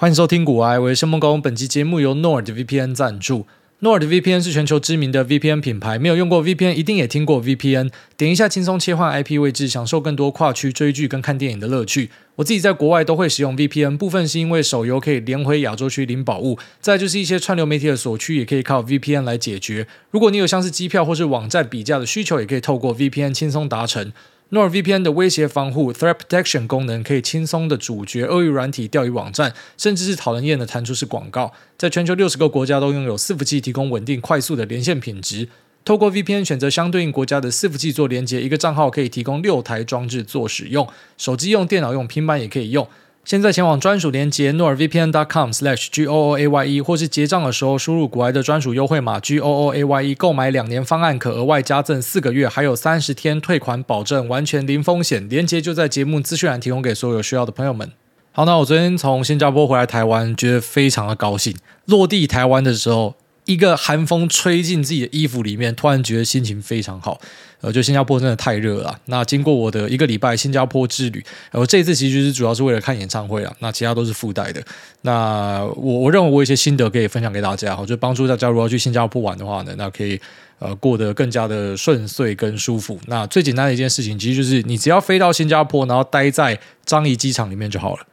欢迎收听股癌，我是申梦工。本期节目由 NordVPN 赞助。NordVPN 是全球知名的 VPN 品牌，没有用过 VPN 一定也听过 VPN。点一下轻松切换 IP 位置，享受更多跨区追剧跟看电影的乐趣。我自己在国外都会使用 VPN，部分是因为手游可以连回亚洲区领宝物，再就是一些串流媒体的锁区也可以靠 VPN 来解决。如果你有像是机票或是网站比价的需求，也可以透过 VPN 轻松达成。NordVPN 的威胁防护 （Threat Protection） 功能可以轻松的阻绝恶意软体、钓鱼网站，甚至是讨人厌的弹出式广告。在全球六十个国家都拥有伺服器提供稳定、快速的连线品质。透过 VPN 选择相对应国家的伺服器做连接，一个账号可以提供六台装置做使用，手机用、电脑用、平板也可以用。现在前往专属连接 norvpn.com/slash g o o a y e，或是结账的时候输入股癌的专属优惠码 gooaye，购买两年方案可额外加赠四个月，还有三十天退款保证，完全零风险。连接就在节目资讯栏提供给所有需要的朋友们。好，那我昨天从新加坡回来台湾，觉得非常的高兴。落地台湾的时候，一个寒风吹进自己的衣服里面，突然觉得心情非常好。呃，就新加坡真的太热了。那经过我的一个礼拜新加坡之旅，我这一次其实就是主要是为了看演唱会啊。那其他都是附带的。那我我认为我有一些心得可以分享给大家，好就帮助大家如果要去新加坡玩的话呢，那可以呃过得更加的顺遂跟舒服。那最简单的一件事情，其实就是你只要飞到新加坡，然后待在樟宜机场里面就好了。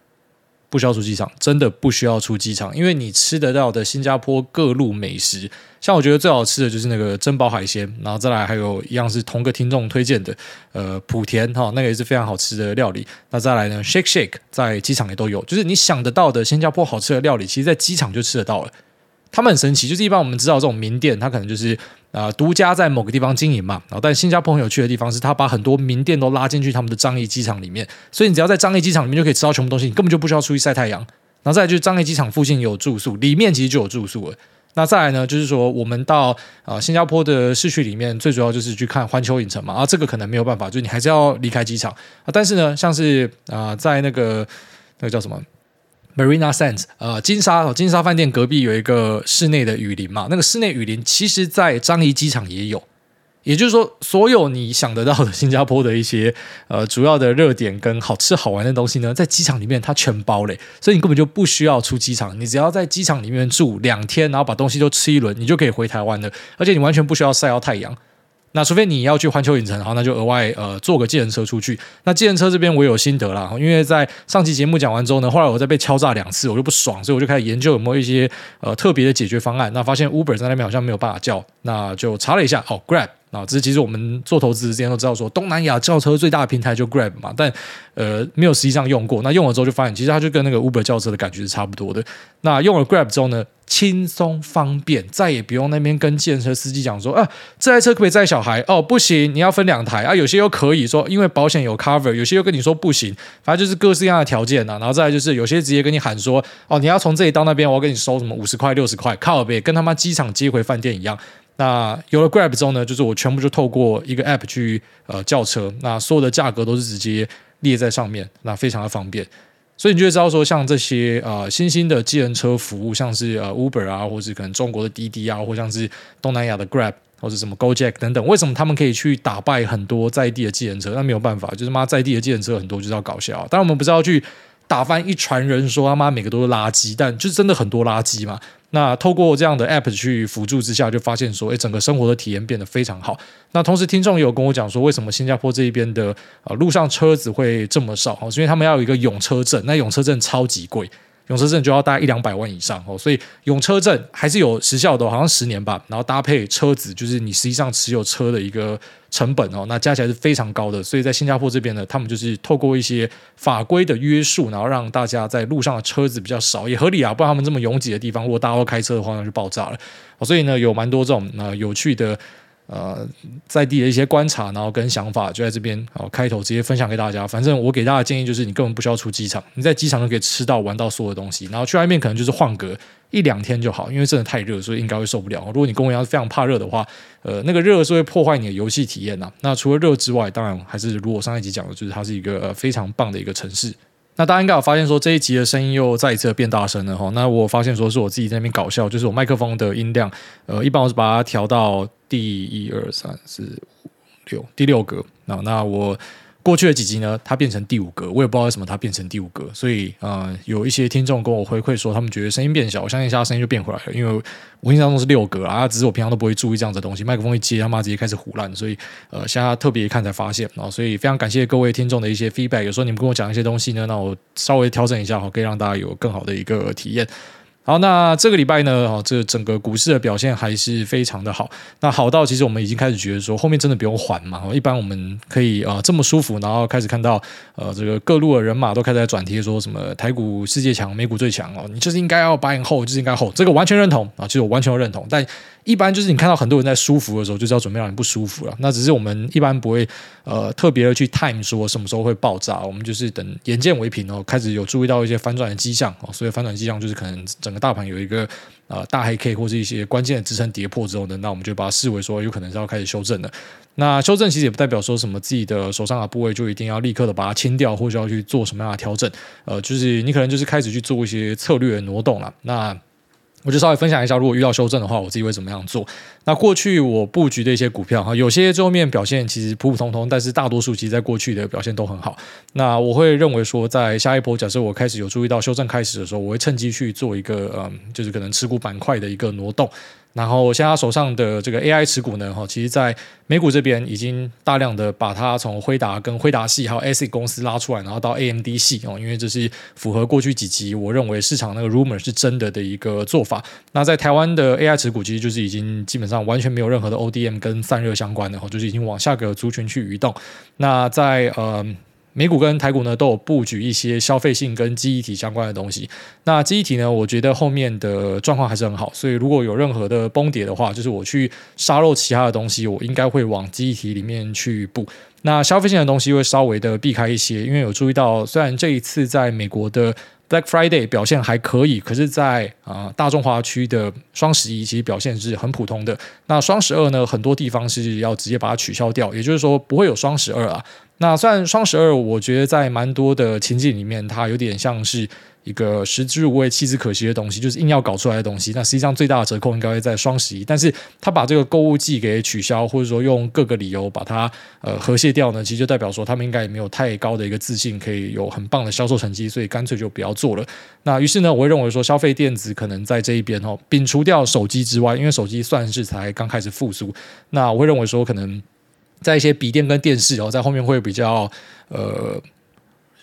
不需要出机场，真的不需要出机场，因为你吃得到的新加坡各路美食，像我觉得最好吃的就是那个珍宝海鲜，然后再来还有一样是同个听众推荐的，呃，莆田哈，那个也是非常好吃的料理。那再来呢，Shake Shake 在机场也都有，就是你想得到的新加坡好吃的料理，其实在机场就吃得到了。他们很神奇，就是一般我们知道这种名店，它可能就是啊、独家在某个地方经营嘛。然后，但新加坡很有趣的地方是，他把很多名店都拉进去他们的樟宜机场里面，所以你只要在樟宜机场里面就可以吃到全部东西，你根本就不需要出去晒太阳。然后再就是樟宜机场附近有住宿，里面其实就有住宿了。那再来呢，就是说我们到啊、新加坡的市区里面，最主要就是去看环球影城嘛。啊，这个可能没有办法，就是你还是要离开机场啊。但是呢，像是啊、在那个那个叫什么？Marina Sands，呃，金沙，金沙饭店隔壁有一个室内的雨林嘛，那个室内雨林其实在樟宜机场也有，也就是说，所有你想得到的新加坡的一些呃主要的热点跟好吃好玩的东西呢，在机场里面它全包嘞，所以你根本就不需要出机场，你只要在机场里面住两天，然后把东西都吃一轮，你就可以回台湾了，而且你完全不需要晒到太阳。那除非你要去环球影城，然后，那就额外呃坐个计程车出去。那计程车这边我有心得啦，因为在上期节目讲完之后呢，后来我再被敲诈两次，我就不爽，所以我就开始研究有没有一些呃特别的解决方案。那发现 Uber 在那边好像没有办法叫，那就查了一下，哦，Grab。啊，这其实我们做投资之前都知道，说东南亚轿车最大的平台就 Grab 嘛，但呃没有实际上用过。那用了之后就发现，其实它就跟那个 Uber 轿车的感觉是差不多的。那用了 Grab 之后呢，轻松方便，再也不用那边跟计程车司机讲说啊，这台车可不可以载小孩？哦，不行，你要分两台啊。有些又可以说，因为保险有 cover，有些又跟你说不行，反正就是各式各样的条件呐、啊。然后再来就是有些直接跟你喊说，哦，你要从这里到那边，我要跟你收什么五十块、六十块，靠北，跟他妈机场接回饭店一样。那有了 Grab 之后呢，就是我全部就透过一个 App 去呃叫车，那所有的价格都是直接列在上面，那非常的方便。所以你就会知道说，像这些呃新兴的计程车服务，像是呃 Uber 啊，或是可能中国的滴滴啊，或像是东南亚的 Grab 或者什么 Gojek 等等，为什么他们可以去打败很多在地的计程车？那没有办法，就是妈在地的计程车很多就是要搞笑。当然我们不是要去打翻一船人，说他妈每个都是垃圾，但就真的很多垃圾嘛。那透过这样的 app 去辅助之下，就发现说，哎，整个生活的体验变得非常好。那同时，听众也有跟我讲说，为什么新加坡这一边的呃路上车子会这么少？哦，是因为他们要有一个永车证，那永车证超级贵。永车证就要大概一两百万以上哦，所以永车证还是有时效的，好像十年吧。然后搭配车子，就是你实际上持有车的一个成本哦，那加起来是非常高的。所以在新加坡这边呢，他们就是透过一些法规的约束，然后让大家在路上的车子比较少，也合理啊。不然他们这么拥挤的地方，如果大家都开车的话，那就爆炸了。所以呢，有蛮多这种呃有趣的。呃，在地的一些观察，然后跟想法，就在这边哦，开头直接分享给大家。反正我给大家的建议就是，你根本不需要出机场，你在机场就可以吃到玩到所有东西。然后去外面可能就是换个一两天就好，因为真的太热，所以应该会受不了。如果你跟我一样非常怕热的话，呃，那个热是会破坏你的游戏体验呐。那除了热之外，当然还是如我上一集讲的，就是它是一个非常棒的一个城市。那大家应该有发现说，这一集的声音又再一次变大声了哈。那我发现说是我自己在那边搞笑，就是我麦克风的音量，呃，一般我是把它调到第一二三四五六第六格。那那我过去的几集呢，它变成第五格，我也不知道为什么它变成第五格，所以呃，有一些听众跟我回馈说，他们觉得声音变小，我相信现在声音就变回来了，因为我印象中是六格啊，只是我平常都不会注意这样子的东西，麦克风一接，他妈直接开始唬烂，所以呃，现在特别一看才发现啊，所以非常感谢各位听众的一些 feedback，有时候你们跟我讲一些东西呢，那我稍微调整一下哈，可以让大家有更好的一个体验。好，那这个礼拜呢，哦，这整个股市的表现还是非常的好。那好到其实我们已经开始觉得说，后面真的不用缓嘛。一般我们可以啊、呃、这么舒服，然后开始看到呃这个各路的人马都开始在转贴说什么台股世界强，美股最强哦，你就是应该要 buy and hold，就是应该 hold，这个完全认同啊，其实我完全认同，但。一般就是你看到很多人在舒服的时候，就是要准备让你不舒服了。那只是我们一般不会呃特别的去 time 说什么时候会爆炸，我们就是等眼见为凭哦，开始有注意到一些反转的迹象哦。所以反转迹象就是可能整个大盘有一个呃大黑 K 或是一些关键的支撑跌破之后呢，那我们就把它视为说有可能是要开始修正的。那修正其实也不代表说什么自己的手上的部位就一定要立刻的把它清掉，或者要去做什么样的调整。呃，就是你可能就是开始去做一些策略的挪动了。那我就稍微分享一下，如果遇到修正的话，我自己会怎么样做。那过去我布局的一些股票哈，有些最后面表现其实普普通通，但是大多数其实在过去的表现都很好。那我会认为说，在下一波假设我开始有注意到修正开始的时候，我会趁机去做一个嗯，就是可能持股板块的一个挪动。然后，现在他手上的这个 AI 持股呢，哈，其实，在美股这边已经大量的把它从辉达跟辉达系还有 ASIC 公司拉出来，然后到 AMD 系哦，因为这是符合过去几集我认为市场那个 rumor 是真的的一个做法。那在台湾的 AI 持股，其实就是已经基本上完全没有任何的 ODM 跟散热相关的哈，就是已经往下个族群去移动。那在呃。美股跟台股呢都有布局一些消费性跟记忆体相关的东西。那记忆体呢，我觉得后面的状况还是很好，所以如果有任何的崩跌的话，就是我去杀肉其他的东西，我应该会往记忆体里面去布。那消费性的东西会稍微的避开一些，因为有注意到，虽然这一次在美国的 Black Friday 表现还可以，可是在啊、呃、大中华区的双十一其实表现是很普通的。那双十二呢，很多地方是要直接把它取消掉，也就是说不会有双十二啊。那虽然双十二，我觉得在蛮多的情境里面，它有点像是一个食之无味弃之可惜的东西，就是硬要搞出来的东西。那实际上最大的折扣应该会在双十一，但是他把这个购物季给取消，或者说用各个理由把它呃和谐掉呢，其实就代表说他们应该也没有太高的一个自信，可以有很棒的销售成绩，所以干脆就不要做了。那于是呢，我会认为说消费电子可能在这一边哦，摒除掉手机之外，因为手机算是才刚开始复苏，那我会认为说可能。在一些笔电跟电视哦，在后面会比较呃。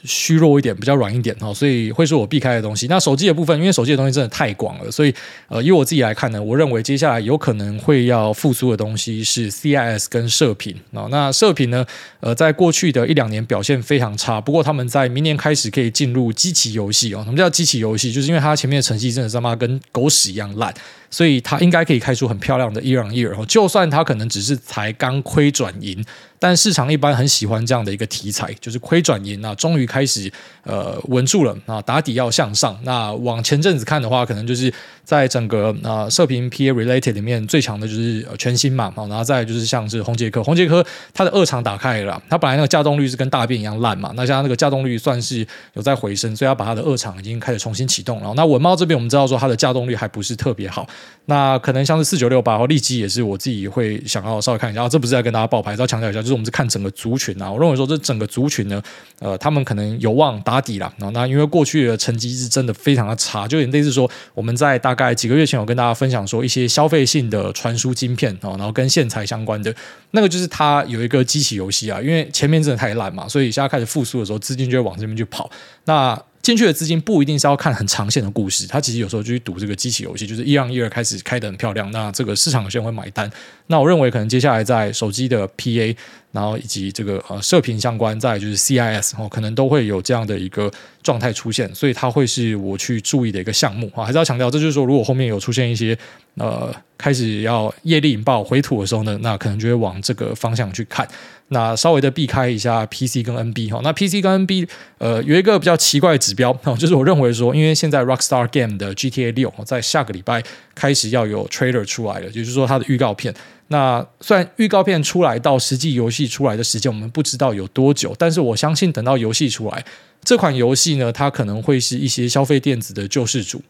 虚弱一点，比较软一点哈，所以会是我避开的东西。那手机的部分，因为手机的东西真的太广了，所以呃，以我自己来看呢，我认为接下来有可能会要复苏的东西是 CIS 跟射频啊。那射频呢，呃，在过去的一两年表现非常差，不过他们在明年开始可以进入机器游戏哦。什么叫机器游戏？就是因为它前面的成绩真的他妈跟狗屎一样烂，所以它应该可以开出很漂亮的 year on year。就算它可能只是才刚亏转盈。但市场一般很喜欢这样的一个题材，就是亏转盈啊，终于开始呃稳住了啊，打底要向上。那往前阵子看的话，可能就是在整个啊射频 PA related 里面最强的就是呃全新嘛，然后再就是像是红杰科，红杰科它的二厂打开了，它本来那个稼动率是跟大便一样烂嘛，那现在那个稼动率算是有在回升，所以它把它的二厂已经开始重新启动了。那稳懋这边我们知道说它的稼动率还不是特别好，那可能像是四九六八或利基也是我自己会想要稍微看一下，这不是在跟大家报牌，要强调一下就是。我们是看整个族群啊，我认为说这整个族群呢，呃，他们可能有望打底了。那因为过去的成绩是真的非常的差，就有点类似说我们在大概几个月前有跟大家分享说一些消费性的传输晶片哦，然后跟线材相关的那个就是它有一个机器游戏啊，因为前面真的太烂嘛，所以现在开始复苏的时候，资金就会往这边去跑。那进去的资金不一定是要看很长线的故事，它其实有时候就去赌这个机器游戏，就是一样一二开始开得很漂亮，那这个市场有些人会买单。那我认为可能接下来在手机的 PA，然后以及这个呃射频相关，再就是 CIS 哦，可能都会有这样的一个状态出现，所以它会是我去注意的一个项目啊。还是要强调，这就是说，如果后面有出现一些呃开始要业力引爆回吐的时候呢，那可能就会往这个方向去看。那稍微的避开一下 PC 跟 NB 哈，那 PC 跟 NB 呃有一个比较奇怪的指标，就是我认为说，因为现在 Rockstar Game 的 GTA 六在下个礼拜开始要有 trailer 出来了，也就是说它的预告片。那算预告片出来到实际游戏出来的时间我们不知道有多久，但是我相信等到游戏出来，这款游戏呢，它可能会是一些消费电子的救世主，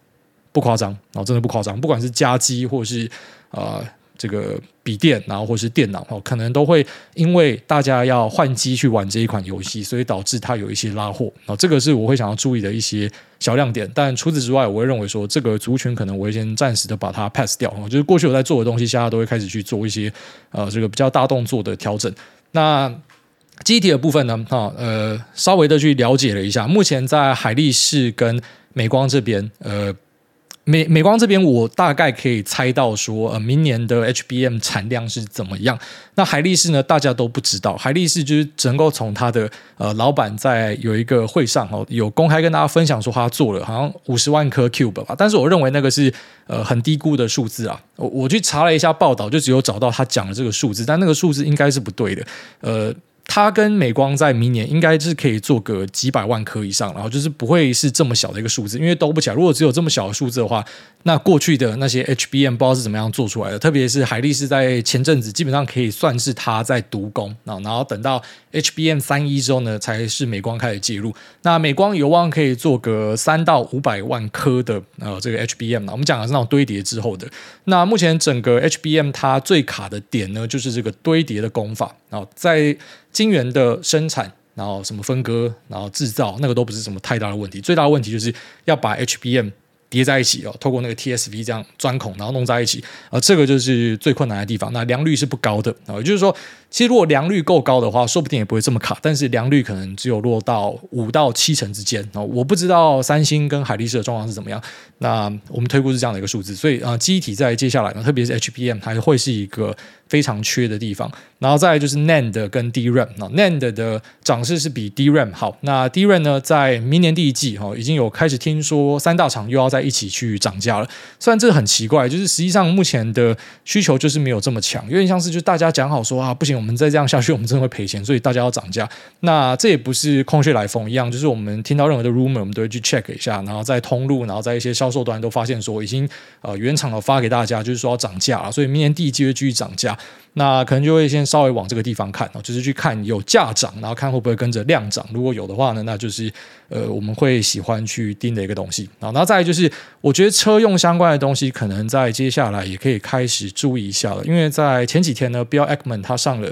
不夸张，然后真的不夸张，不管是家机或是啊。这个笔电，然后或是电脑哦，可能都会因为大家要换机去玩这一款游戏，所以导致它有一些拉货啊。这个是我会想要注意的一些小亮点。但除此之外，我会认为说这个族群可能我会先暂时的把它 pass 掉。就是过去我在做的东西，现在都会开始去做一些呃这个比较大动作的调整。那机体的部分呢，哈呃稍微的去了解了一下，目前在海力士跟美光这边，呃。美美光这边，我大概可以猜到说，呃，明年的 HBM 产量是怎么样。那海力士呢，大家都不知道。海力士就是只能够从他的呃老板在有一个会上哦，有公开跟大家分享说他做了好像五十万颗 Cube 吧。但是我认为那个是呃很低估的数字啊。我我去查了一下报道，就只有找到他讲的这个数字，但那个数字应该是不对的。呃。它跟美光在明年应该是可以做个几百万颗以上，然后就是不会是这么小的一个数字，因为兜不起来。如果只有这么小的数字的话，那过去的那些 HBM 不知道是怎么样做出来的，特别是海力士在前阵子基本上可以算是它在独攻，然后等到 HBM 三一之后呢，才是美光开始介入。那美光有望可以做个三到五百万颗的呃这个 HBM，我们讲的是那种堆叠之后的。那目前整个 HBM 它最卡的点呢，就是这个堆叠的工法，然后在晶圆的生产，然后什么分割，然后制造，那个都不是什么太大的问题。最大的问题就是要把 HBM 叠在一起哦，透过那个 TSV 这样钻孔，然后弄在一起，呃，这个就是最困难的地方。那良率是不高的啊，也就是说，其实如果良率够高的话，说不定也不会这么卡。但是良率可能只有落到五到七成之间哦。我不知道三星跟海力士的状况是怎么样。那我们推估是这样的一个数字，所以啊，记忆体在接下来呢，特别是 HBM 还会是一个非常缺的地方。然后再就是 NAND 跟 DRAM 啊，NAND 的涨势是比 DRAM 好。那 DRAM 呢，在明年第一季哈，已经有开始听说三大厂又要在一起去涨价了。虽然这个很奇怪，就是实际上目前的需求就是没有这么强，有点像是就大家讲好说啊，不行，我们再这样下去，我们真的会赔钱，所以大家要涨价。那这也不是空穴来风一样，就是我们听到任何的 rumor，我们都会去 check 一下，然后在通路，然后在一些销售端都发现说已经呃原厂的发给大家，就是说要涨价了，所以明年第一季会继续涨价。那可能就会先稍微往这个地方看哦，就是去看有价涨，然后看会不会跟着量涨。如果有的话呢，那就是呃我们会喜欢去盯的一个东西啊。然后再就是，我觉得车用相关的东西，可能在接下来也可以开始注意一下了，因为在前几天呢，Bill Ackman 他上了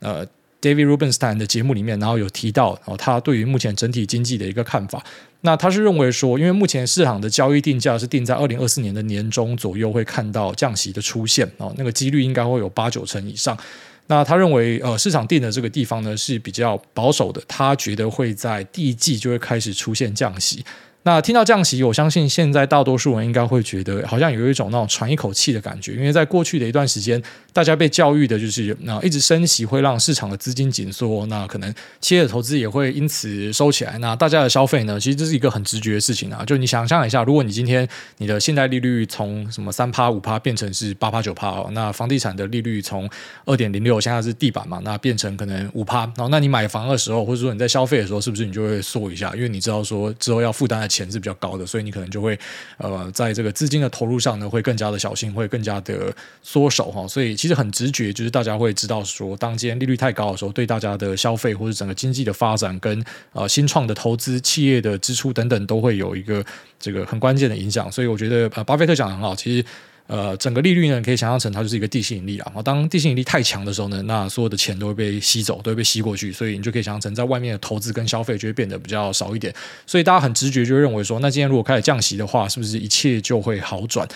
呃。David Rubenstein 的节目里面，然后有提到哦，他对于目前整体经济的一个看法。那他是认为说，因为目前市场的交易定价是定在二零二四年的年中左右会看到降息的出现哦，那个几率应该会有八九成以上。那他认为呃，市场定的这个地方呢是比较保守的，他觉得会在第一季就会开始出现降息。那听到降息，我相信现在大多数人应该会觉得好像有一种那种喘一口气的感觉，因为在过去的一段时间，大家被教育的就是那一直升息会让市场的资金紧缩，那可能企业的投资也会因此收起来。那大家的消费呢，其实这是一个很直觉的事情啊。就你想象一下，如果你今天你的现在利率从什么三趴五趴变成是八趴九趴哦，那房地产的利率从二点零六现在是地板嘛，那变成可能五趴，然后那你买房的时候，或者说你在消费的时候，是不是你就会缩一下？因为你知道说之后要负担的。钱是比较高的，所以你可能就会呃，在这个资金的投入上呢，会更加的小心，会更加的缩手哈。所以其实很直觉，就是大家会知道说，当今天利率太高的时候，对大家的消费或者整个经济的发展跟呃新创的投资、企业的支出等等，都会有一个这个很关键的影响。所以我觉得呃，巴菲特讲的很好，其实。呃，整个利率呢，可以想象成它就是一个地心引力啊。当地心引力太强的时候呢，那所有的钱都会被吸走，都会被吸过去，所以你就可以想象成在外面的投资跟消费就会变得比较少一点。所以大家很直觉就认为说，那今天如果开始降息的话，是不是一切就会好转？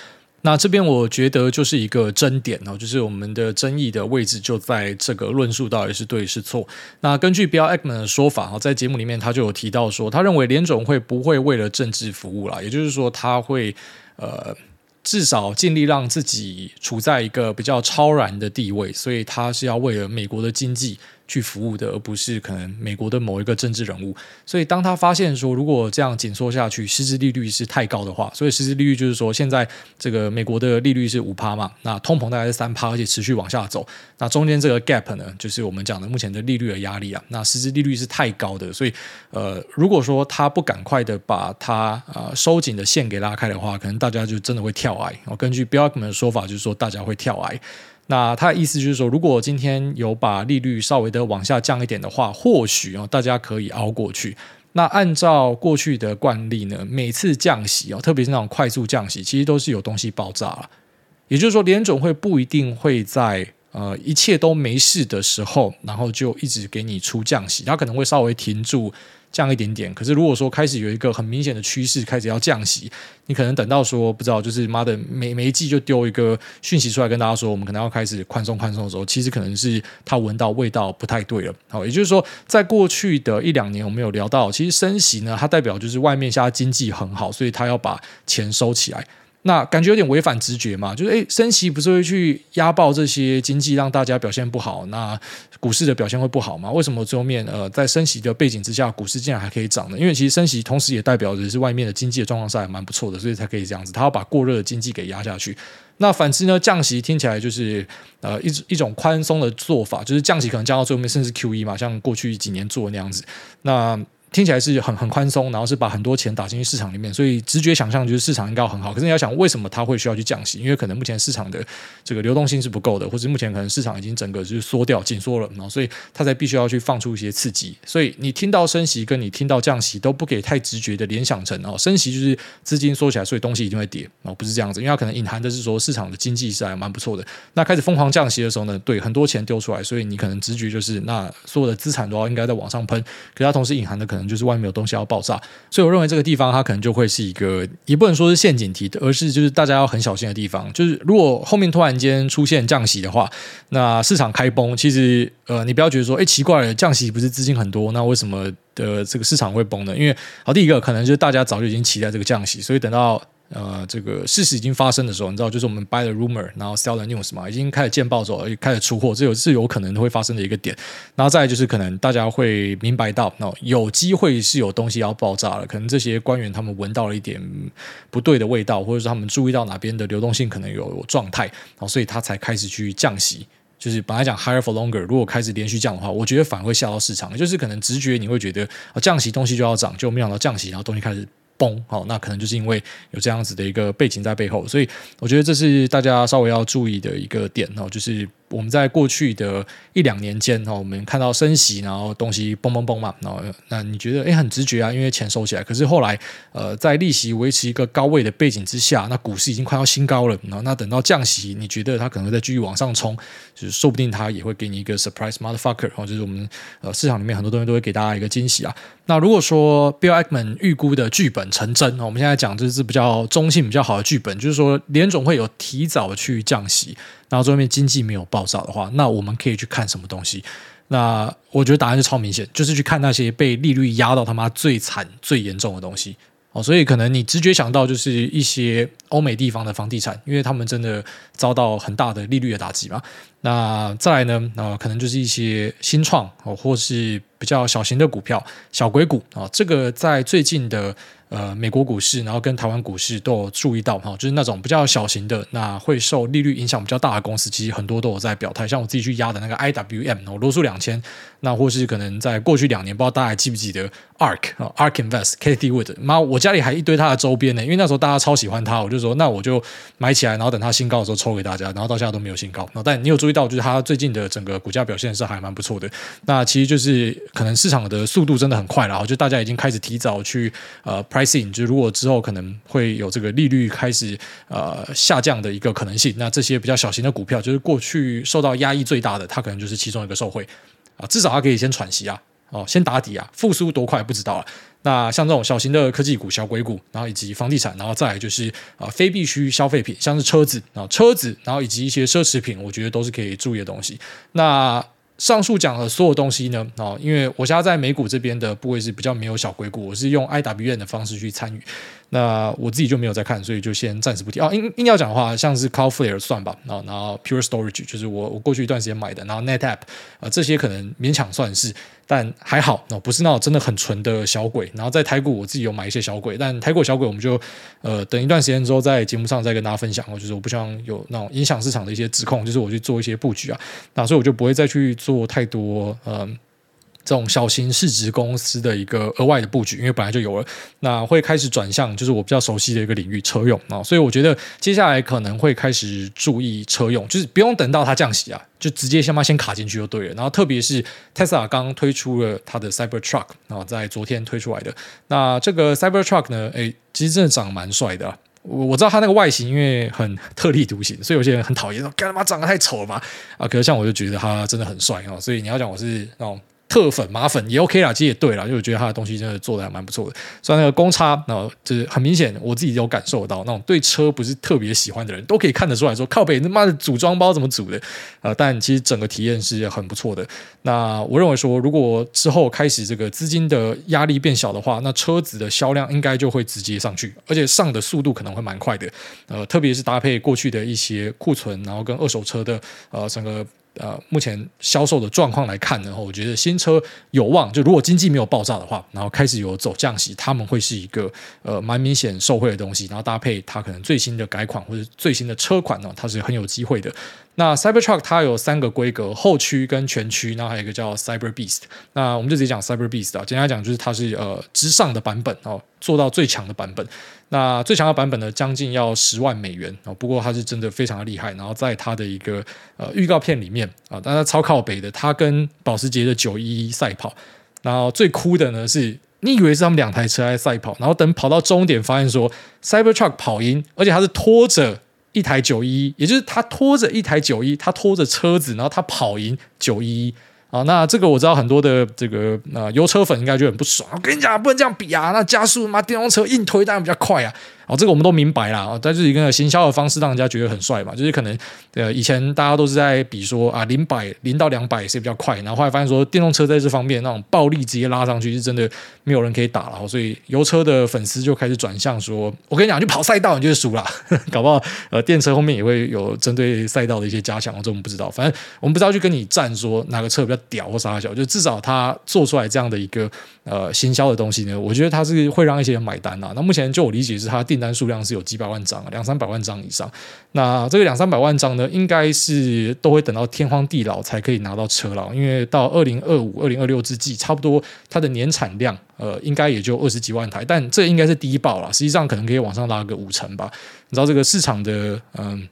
那这边我觉得就是一个争点哦，就是我们的争议的位置就在这个论述到底是对是错。那根据 Bill Ackman 的说法，在节目里面他就有提到说，他认为联总会不会为了政治服务啦，也就是说他会呃。至少尽力让自己处在一个比较超然的地位，所以他是要为了美国的经济去服务的，而不是可能美国的某一个政治人物。所以，当他发现说，如果这样紧缩下去，实质利率是太高的话，所以实质利率就是说，现在这个美国的利率是五趴嘛，那通膨大概是三趴，而且持续往下走，那中间这个 gap 呢，就是我们讲的目前的利率的压力啊。那实质利率是太高的，所以呃，如果说他不赶快的把它呃收紧的线给拉开的话，可能大家就真的会跳崖。我根据 Bill m a n 的说法，就是说大家会跳崖。那他的意思就是说，如果今天有把利率稍微的往下降一点的话，或许大家可以熬过去。那按照过去的惯例呢，每次降息哦，特别是那种快速降息，其实都是有东西爆炸了。也就是说，联总会不一定会在呃一切都没事的时候，然后就一直给你出降息，它可能会稍微停住。降一点点，可是如果说开始有一个很明显的趋势，开始要降息，你可能等到说不知道，就是妈的每每一季就丢一个讯息出来跟大家说，我们可能要开始宽松宽松的时候，其实可能是他闻到味道不太对了。好，也就是说，在过去的一两年，我们有聊到，其实升息呢，它代表就是外面现在经济很好，所以他要把钱收起来。那感觉有点违反直觉嘛，就是诶，升息不是会去压爆这些经济，让大家表现不好，那股市的表现会不好吗？为什么最后面呃，在升息的背景之下，股市竟然还可以涨呢？因为其实升息同时也代表着是外面的经济的状况是还蛮不错的，所以才可以这样子，他要把过热的经济给压下去。那反之呢，降息听起来就是呃一一种宽松的做法，就是降息可能降到最后面甚至 QE 嘛，像过去几年做那样子，那。听起来是很很宽松，然后是把很多钱打进去市场里面，所以直觉想象就是市场应该很好。可是你要想，为什么它会需要去降息？因为可能目前市场的这个流动性是不够的，或者目前可能市场已经整个就是缩掉、紧缩了，然后所以它才必须要去放出一些刺激。所以你听到升息，跟你听到降息，都不给太直觉的联想成哦，升息就是资金缩起来，所以东西一定会跌哦，不是这样子，因为它可能隐含的是说市场的经济是还蛮不错的。那开始疯狂降息的时候呢，对很多钱丢出来，所以你可能直觉就是那所有的资产都要应该在往上喷，可是它同时隐含的可可能就是外面有东西要。爆炸，所以我认为这个地方它可能就会是一个，也不能说是陷阱题，而是就是大家要很小心的地方。就是如果后面突然间出现降息的话，那市场开崩，其实呃，你不要觉得说，哎，奇怪了，降息不是资金很多，那为什么的这个市场会崩呢？因为好，第一个可能就是大家早就已经期待这个降息，所以等到。呃，这个事实已经发生的时候，你知道，就是我们 buy the rumor，然后 sell the news 嘛，已经开始见报之后，开始出货，这有是有可能会发生的一个点。然后再就是可能大家会明白到，那有机会是有东西要爆炸了，可能这些官员他们闻到了一点不对的味道，或者说他们注意到哪边的流动性可能有，有状态，然后所以他才开始去降息。就是本来讲 higher for longer，如果开始连续降的话，我觉得反而会吓到市场。就是可能直觉你会觉得降息东西就要涨，就没想到降息，然后东西开始。崩，好，那可能就是因为有这样子的一个背景在背后，所以我觉得这是大家稍微要注意的一个点哦，就是。我们在过去的一两年间，我们看到升息，然后东西嘣嘣嘣嘛，然后那你觉得诶很直觉啊，因为钱收起来。可是后来，呃，在利息维持一个高位的背景之下，那股市已经快要新高了。然后那等到降息，你觉得它可能会再继续往上冲，就是说不定它也会给你一个 surprise motherfucker，然哦，就是我们呃市场里面很多东西都会给大家一个惊喜啊。那如果说 Bill Ackman 预估的剧本成真，我们现在讲这是比较中性、比较好的剧本，就是说联总会有提早去降息。然后最后面经济没有爆炸的话，那我们可以去看什么东西？那我觉得答案就超明显，就是去看那些被利率压到他妈最惨、最严重的东西。哦，所以可能你直觉想到就是一些欧美地方的房地产，因为他们真的遭到很大的利率的打击嘛。那再来呢？呃，可能就是一些新创哦，或是比较小型的股票、小鬼股啊。这个在最近的。呃，美国股市，然后跟台湾股市都有注意到哈，就是那种比较小型的，那会受利率影响比较大的公司，其实很多都有在表态。像我自己去压的那个 IWM 我，罗素两千，那或是可能在过去两年，不知道大家还记不记得 ARK 啊，ARK Invest，Cathie Wood，妈，我家里还一堆他的周边呢，因为那时候大家超喜欢他，我就说那我就买起来，然后等他新高的时候抽给大家，然后到现在都没有新高。但你有注意到，就是他最近的整个股价表现是还蛮不错的。那其实就是可能市场的速度真的很快了，就大家已经开始提早去呃。pricing 就如果之后可能会有这个利率开始呃下降的一个可能性，那这些比较小型的股票，就是过去受到压抑最大的，它可能就是其中一个受惠啊，至少它可以先喘息啊，哦，先打底啊，复苏多快不知道了。那像这种小型的科技股、小鬼股，然后以及房地产，然后再来就是啊非必需消费品，像是车子啊车子，然后以及一些奢侈品，我觉得都是可以注意的东西。那上述讲的所有东西呢，啊，因为我现在在美股这边的部位是比较没有小鬼股，我是用 I W N 的方式去参与。那我自己就没有在看，所以就先暂时不提哦。硬硬要讲的话，像是 Cloudflare 算吧，然后然后 Pure Storage 就是我我过去一段时间买的，然后 NetApp 啊、呃、这些可能勉强算是，但还好哦，不是那种真的很纯的小鬼。然后在台股我自己有买一些小鬼，但台股小鬼我们就呃等一段时间之后在节目上再跟大家分享哦。就是我不希望有那种影响市场的一些指控，就是我去做一些布局啊，那所以我就不会再去做太多嗯。这种小型市值公司的一个额外的布局，因为本来就有了，那会开始转向，就是我比较熟悉的一个领域，车用啊，所以我觉得接下来可能会开始注意车用，就是不用等到它降息啊，就直接先把先卡进去就对了。然后特别是 Tesla 刚推出了它的 Cybertruck 啊，在昨天推出来的，那这个 Cybertruck 呢，诶，其实真的长得蛮帅的。我我知道它那个外形因为很特立独行，所以有些人很讨厌说，干他妈长得太丑了嘛？啊，可是像我就觉得它真的很帅哦，所以你要讲我是那种。特粉、马粉也 OK 啦，其实也对啦，因为我觉得他的东西真的做的还蛮不错的。虽然那个公差，那就是很明显，我自己有感受到，那种对车不是特别喜欢的人都可以看得出来说，靠北他妈的组装包怎么组的？呃，但其实整个体验是很不错的。那我认为说，如果之后开始这个资金的压力变小的话，那车子的销量应该就会直接上去，而且上的速度可能会蛮快的。呃，特别是搭配过去的一些库存，然后跟二手车的呃整个。呃，目前销售的状况来看呢，我觉得新车有望，就如果经济没有爆炸的话，然后开始有走降息，他们会是一个呃蛮明显受惠的东西，然后搭配它可能最新的改款或者最新的车款呢，它是很有机会的。那 Cybertruck 它有三个规格，后驱跟全驱，然后还有一个叫 Cyber Beast。那我们就直接讲 Cyber Beast 啊，简单讲就是它是呃之上的版本哦，做到最强的版本。那最强的版本呢，将近要十万美元哦。不过它是真的非常的厉害。然后在它的一个呃预告片里面啊，大家超靠北的，它跟保时捷的九一一赛跑。然后最酷的呢是，你以为是他们两台车在赛跑，然后等跑到终点，发现说 Cybertruck 跑赢，而且它是拖着。一台九一，也就是他拖着一台九一，他拖着车子，然后他跑赢九一啊。那这个我知道很多的这个呃油车粉应该就很不爽。我跟你讲，不能这样比啊！那加速嘛，电动车硬推当然比较快啊。哦，这个我们都明白了啊，但是一个行销的方式让人家觉得很帅嘛，就是可能呃以前大家都是在比说啊零百零到两百谁比较快，然后后来发现说电动车在这方面那种暴力直接拉上去是真的没有人可以打了，所以油车的粉丝就开始转向说，我跟你讲，就跑赛道你就输了，搞不好呃电车后面也会有针对赛道的一些加强，这我们不知道，反正我们不知道去跟你站说哪个车比较屌或啥小，就至少他做出来这样的一个呃行销的东西呢，我觉得他是会让一些人买单啊。那目前就我理解是他订单数量是有几百万张，两三百万张以上。那这个两三百万张呢，应该是都会等到天荒地老才可以拿到车了，因为到二零二五、二零二六之际，差不多它的年产量，呃，应该也就二十几万台。但这应该是低报了，实际上可能可以往上拉个五成吧。你知道这个市场的，嗯。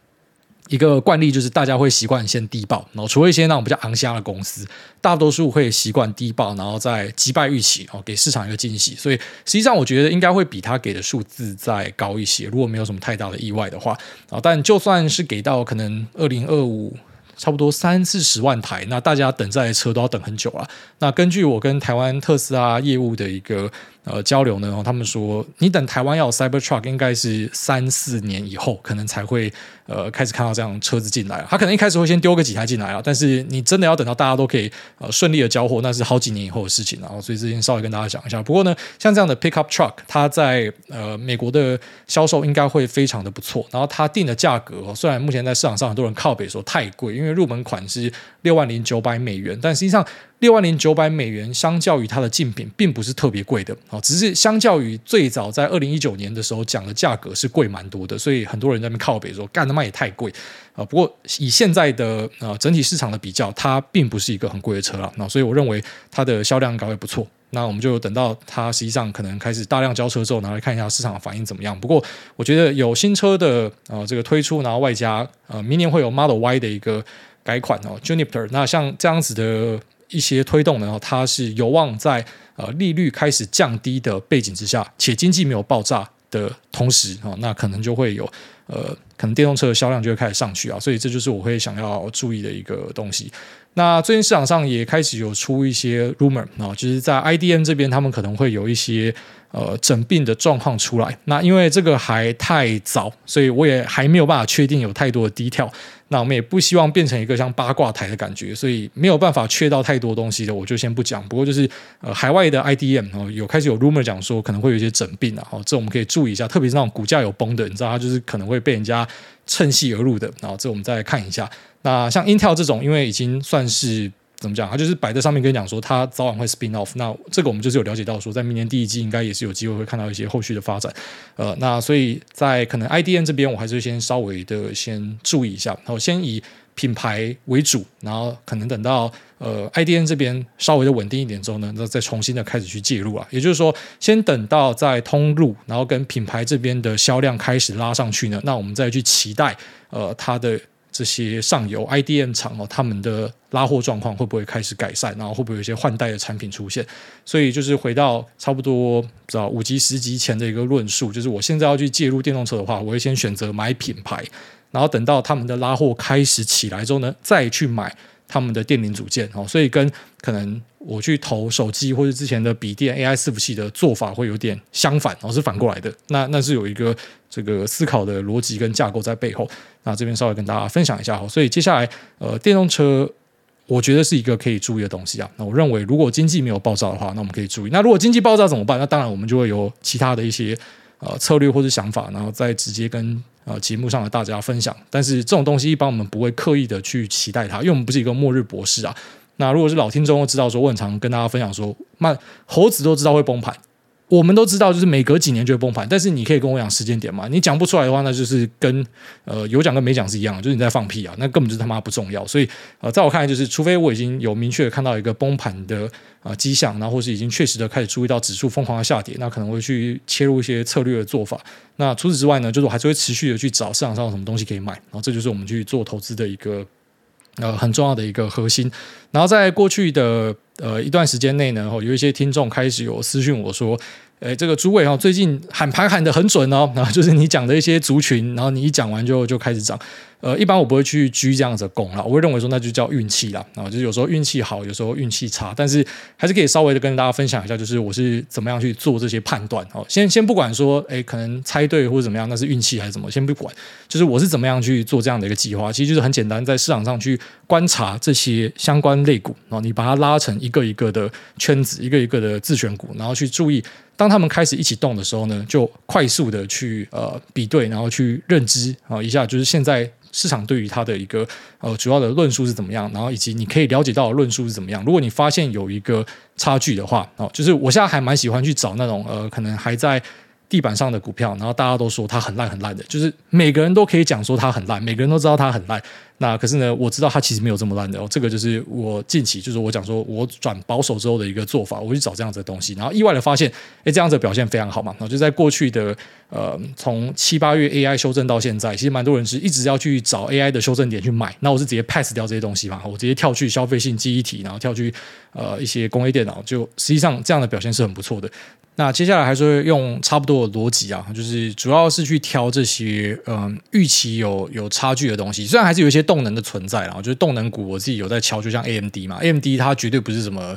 一个惯例就是大家会习惯先低报，然后除了一些那种比较昂虾的公司，大多数会习惯低报，然后再击败预期，哦，给市场一个惊喜。所以实际上我觉得应该会比他给的数字再高一些，如果没有什么太大的意外的话。啊，但就算是给到可能二零二五。差不多三四十万台，那大家等这台车都要等很久了。那根据我跟台湾特斯拉业务的一个呃交流呢，他们说，你等台湾要有 Cybertruck 应该是三四年以后，可能才会呃开始看到这样车子进来。他可能一开始会先丢个几台进来啊，但是你真的要等到大家都可以呃顺利的交货，那是好几年以后的事情。然后所以之前稍微跟大家讲一下。不过呢，像这样的 Pickup Truck，它在呃美国的销售应该会非常的不错。然后它定的价格，虽然目前在市场上很多人靠北说太贵，因为入门款是六万零九百美元，但实际上六万零九百美元相较于它的竞品，并不是特别贵的啊，只是相较于最早在二零一九年的时候讲的价格是贵蛮多的，所以很多人在那边靠北说干他妈也太贵啊。不过以现在的呃整体市场的比较，它并不是一个很贵的车了，那所以我认为它的销量应该会不错。那我们就等到它实际上可能开始大量交车之后，然后来看一下市场反应怎么样。不过我觉得有新车的呃这个推出，然后外加呃明年会有 Model Y 的一个改款哦，Juniper。那像这样子的一些推动呢，它是有望在呃利率开始降低的背景之下，且经济没有爆炸的同时啊，那可能就会有呃可能电动车的销量就会开始上去啊。所以这就是我会想要注意的一个东西。那最近市场上也开始有出一些 rumor 啊，就是在 IDM 这边，他们可能会有一些呃整病的状况出来。那因为这个还太早，所以我也还没有办法确定有太多的 detail。那我们也不希望变成一个像八卦台的感觉，所以没有办法确到太多东西的，我就先不讲。不过就是呃海外的 IDM 哦，有开始有 rumor 讲说可能会有一些整病啊，哦，这我们可以注意一下，特别是那种股价有崩的，你知道它就是可能会被人家趁隙而入的。然后这我们再来看一下。那像 Intel 这种，因为已经算是怎么讲，它就是摆在上面跟你讲说，它早晚会 spin off。那这个我们就是有了解到说，在明年第一季应该也是有机会会看到一些后续的发展。呃，那所以在可能 IDN 这边，我还是先稍微的先注意一下，然后先以品牌为主，然后可能等到呃 IDN 这边稍微的稳定一点之后呢，那再重新的开始去介入啊。也就是说，先等到在通路，然后跟品牌这边的销量开始拉上去呢，那我们再去期待呃它的。这些上游 IDM 厂哦，他们的拉货状况会不会开始改善，然后会不会有一些换代的产品出现？所以就是回到差不多知道五级十级前的一个论述，就是我现在要去介入电动车的话，我会先选择买品牌，然后等到他们的拉货开始起来之后呢，再去买他们的电零组件哦。所以跟可能我去投手机或者之前的笔电 AI 伺服器的做法会有点相反，哦，是反过来的。那那是有一个这个思考的逻辑跟架构在背后。那这边稍微跟大家分享一下哈。所以接下来呃，电动车我觉得是一个可以注意的东西啊。那我认为如果经济没有爆炸的话，那我们可以注意。那如果经济爆炸怎么办？那当然我们就会有其他的一些呃策略或者想法，然后再直接跟呃节目上的大家分享。但是这种东西一般我们不会刻意的去期待它，因为我们不是一个末日博士啊。那如果是老听众都知道说，我很常跟大家分享说，那猴子都知道会崩盘，我们都知道就是每隔几年就会崩盘，但是你可以跟我讲时间点嘛？你讲不出来的话，那就是跟呃有讲跟没讲是一样，就是你在放屁啊，那根本就是他妈不重要。所以呃，在我看来，就是除非我已经有明确看到一个崩盘的啊迹象，然后或是已经确实的开始注意到指数疯狂的下跌，那可能会去切入一些策略的做法。那除此之外呢，就是我还是会持续的去找市场上有什么东西可以买，然后这就是我们去做投资的一个。呃，很重要的一个核心。然后在过去的呃一段时间内呢，有一些听众开始有私讯我说。哎，这个诸位哈，最近喊盘喊得很准哦，然后就是你讲的一些族群，然后你一讲完就就开始涨。呃，一般我不会去居这样子的功了，我会认为说那就叫运气啦。啊，就是有时候运气好，有时候运气差，但是还是可以稍微的跟大家分享一下，就是我是怎么样去做这些判断。哦，先先不管说，哎，可能猜对或者怎么样，那是运气还是怎么，先不管，就是我是怎么样去做这样的一个计划。其实就是很简单，在市场上去观察这些相关类股，然后你把它拉成一个一个的圈子，一个一个的自选股，然后去注意。当他们开始一起动的时候呢，就快速的去呃比对，然后去认知啊一下，就是现在市场对于它的一个呃主要的论述是怎么样，然后以及你可以了解到的论述是怎么样。如果你发现有一个差距的话，哦，就是我现在还蛮喜欢去找那种呃可能还在地板上的股票，然后大家都说它很烂很烂的，就是每个人都可以讲说它很烂，每个人都知道它很烂。那可是呢，我知道它其实没有这么烂的哦。这个就是我近期就是我讲说我转保守之后的一个做法，我去找这样子的东西，然后意外的发现，哎，这样子的表现非常好嘛。然后就在过去的呃，从七八月 AI 修正到现在，其实蛮多人是一直要去找 AI 的修正点去买。那我是直接 pass 掉这些东西嘛，我直接跳去消费性记忆体，然后跳去呃一些工业电脑，就实际上这样的表现是很不错的。那接下来还是会用差不多的逻辑啊，就是主要是去挑这些嗯预期有有差距的东西，虽然还是有一些动能的存在啦，就是动能股我自己有在敲，就像 AMD 嘛，AMD 它绝对不是什么。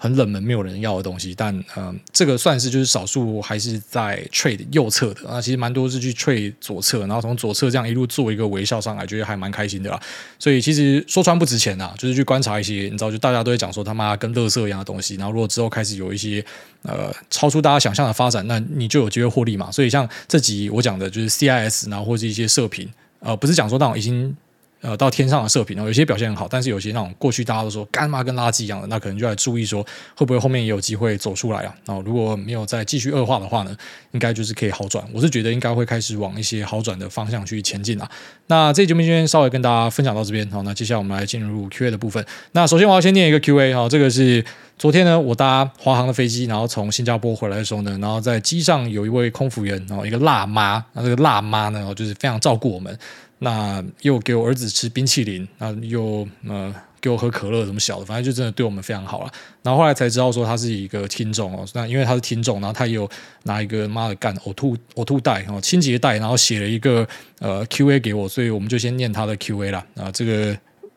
很冷门、没有人要的东西，但嗯、呃，这个算是就是少数还是在 trade 右侧的啊，其实蛮多是去 trade 左侧，然后从左侧这样一路做一个微笑上来，觉得还蛮开心的啦。所以其实说穿不值钱呐，就是去观察一些，你知道，就大家都会讲说他妈跟垃圾一样的东西，然后如果之后开始有一些呃超出大家想象的发展，那你就有机会获利嘛。所以像这集我讲的就是 CIS，然后或者一些射频，呃，不是讲说那种已经。呃，到天上的射频，有些表现很好，但是有些那种过去大家都说干嘛跟垃圾一样的，那可能就要注意说会不会后面也有机会走出来啊？然后如果没有再继续恶化的话呢，应该就是可以好转。我是觉得应该会开始往一些好转的方向去前进啊。那这节目今天稍微跟大家分享到这边，好，那接下来我们来进入 Q&A 的部分。那首先我要先念一个 Q&A 哈，这个是昨天呢我搭华航的飞机，然后从新加坡回来的时候呢，然后在机上有一位空服员，然后一个辣妈，那这个辣妈呢，就是非常照顾我们。那又给我儿子吃冰淇淋，那又呃给我喝可乐，什么小的，反正就真的对我们非常好了。然后后来才知道说他是一个听众哦，那因为他是听众，然后他也有拿一个妈的干呕吐呕吐袋哦，清洁袋，然后写了一个呃 Q&A 给我，所以我们就先念他的 Q&A 啦。啊，这个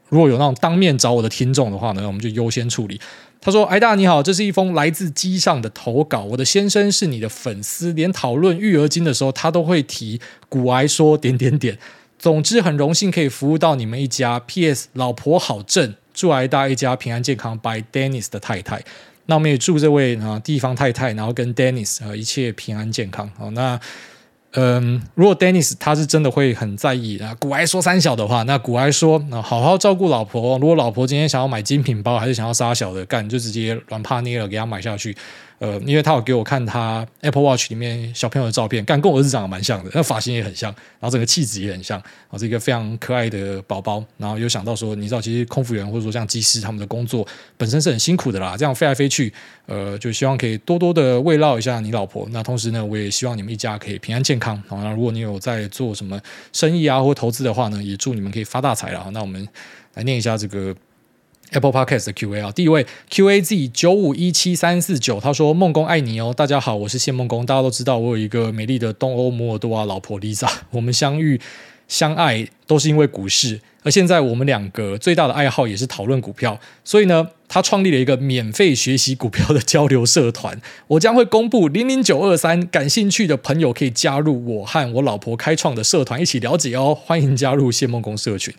如果有那种当面找我的听众的话呢，我们就优先处理。他说：“癌大你好，这是一封来自机上的投稿。我的先生是你的粉丝，连讨论育儿经的时候，他都会提骨癌说点点点。”总之，很荣幸可以服务到你们一家。P.S. 老婆好正，祝癌大一家平安健康。By Dennis 的太太，那我们也祝这位啊地方太太，然后跟 Dennis 啊一切平安健康。好，那嗯，如果 Dennis 他是真的会很在意啊，古癌说三小的话，那古癌说啊，好好照顾老婆。如果老婆今天想要买精品包，还是想要杀小的干，就直接软趴捏了给他买下去。呃，因为他有给我看他 Apple Watch 里面小朋友的照片，干跟我儿子长得蛮像的，那发型也很像，然后整个气质也很像，啊，是一个非常可爱的宝宝。然后有想到说，你知道，其实空服员或者说像机师他们的工作本身是很辛苦的啦，这样飞来飞去，呃，就希望可以多多的慰劳一下你老婆。那同时呢，我也希望你们一家可以平安健康。好，那如果你有在做什么生意啊或投资的话呢，也祝你们可以发大财了。那我们来念一下这个。Apple Podcast 的 Q&A 啊，第一位 Q A Z 九五一七三四九，他说：“梦工爱你哦，大家好，我是谢梦工。大家都知道我有一个美丽的东欧摩尔多瓦老婆 Lisa，我们相遇相爱都是因为股市，而现在我们两个最大的爱好也是讨论股票，所以呢，他创立了一个免费学习股票的交流社团，我将会公布零零九二三，感兴趣的朋友可以加入我和我老婆开创的社团一起了解哦，欢迎加入谢梦工社群。”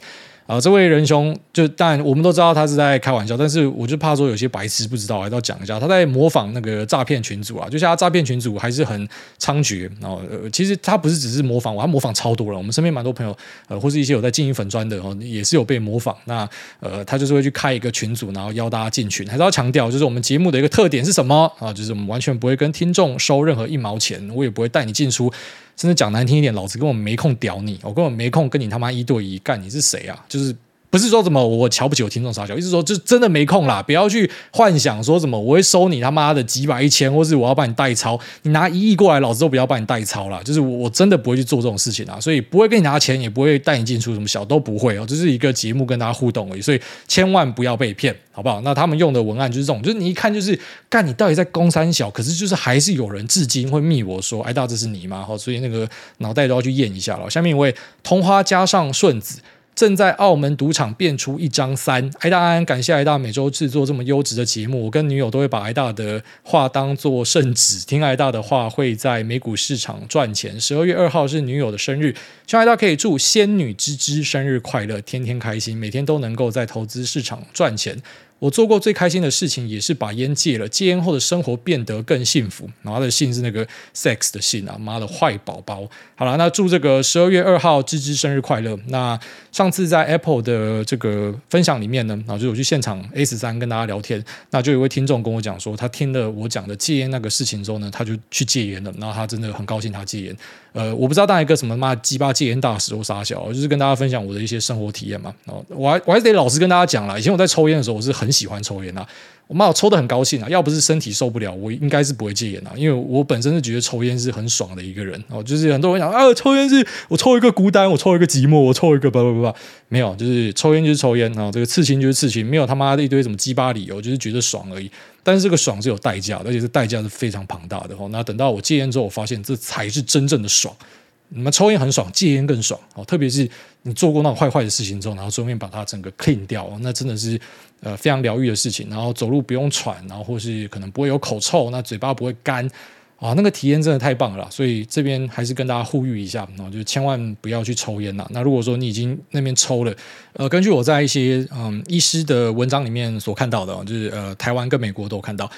啊，这位仁兄，就当然我们都知道他是在开玩笑，但是我就怕说有些白痴不知道，还是要讲一下，他在模仿那个诈骗群组啊，就像他诈骗群组还是很猖獗。然后呃，其实他不是只是模仿我，他模仿超多了。我们身边蛮多朋友，呃，或是一些有在经营粉专的哦，也是有被模仿。那呃，他就是会去开一个群组，然后邀大家进群，还是要强调，就是我们节目的一个特点是什么啊？就是我们完全不会跟听众收任何一毛钱，我也不会带你进出。甚至讲难听一点，老子根本没空屌你，我根本没空跟你他妈一对一干，你是谁啊？就是。不是说什么我瞧不起我听众傻笑，意思说就真的没空啦，不要去幻想说什么我会收你他妈的几百一千，或是我要帮你代操，你拿一亿过来，老子都不要帮你代操啦。就是我真的不会去做这种事情啊，所以不会跟你拿钱，也不会带你进出什么小都不会哦，这是一个节目跟大家互动而已，所以千万不要被骗，好不好？那他们用的文案就是这种，就是你一看就是干你到底在攻三小，可是就是还是有人至今会密我说，哎，大这是你吗？好，所以那个脑袋都要去验一下了。下面一位同花加上顺子。正在澳门赌场变出一张三，挨大安，感谢挨大每周制作这么优质的节目。我跟女友都会把挨大的话当做圣旨，听挨大的话会在美股市场赚钱。十二月二号是女友的生日，希望挨大可以祝仙女芝芝生日快乐，天天开心，每天都能够在投资市场赚钱。我做过最开心的事情，也是把烟戒了。戒烟后的生活变得更幸福。然后他的姓是那个 sex 的姓啊，妈的坏宝宝。好了，那祝这个十二月二号芝芝生日快乐。那上次在 Apple 的这个分享里面呢，然后就我去现场 A 十三跟大家聊天，那就有位听众跟我讲说，他听了我讲的戒烟那个事情之后呢，他就去戒烟了。然后他真的很高兴，他戒烟。呃，我不知道当一个什么妈鸡巴戒烟大使或傻小，就是跟大家分享我的一些生活体验嘛。哦，我还我还得老实跟大家讲了，以前我在抽烟的时候，我是很喜欢抽烟啊。我妈，我抽得很高兴啊！要不是身体受不了，我应该是不会戒烟啊。因为我本身是觉得抽烟是很爽的一个人哦。就是很多人讲啊，抽烟是我抽一个孤单，我抽一个寂寞，我抽一个不不不不，没有，就是抽烟就是抽烟啊。这个刺青就是刺青，没有他妈的一堆什么鸡巴理由，就是觉得爽而已。但是这个爽是有代价的，而且是代价是非常庞大的哦。那等到我戒烟之后，我发现这才是真正的爽。你们抽烟很爽，戒烟更爽哦。特别是你做过那种坏坏的事情之后，然后顺便把它整个 clean 掉，那真的是呃非常疗愈的事情。然后走路不用喘，然后或是可能不会有口臭，那嘴巴不会干啊，那个体验真的太棒了。所以这边还是跟大家呼吁一下，然后就千万不要去抽烟呐。那如果说你已经那边抽了，呃，根据我在一些嗯医师的文章里面所看到的，就是呃台湾跟美国都看到。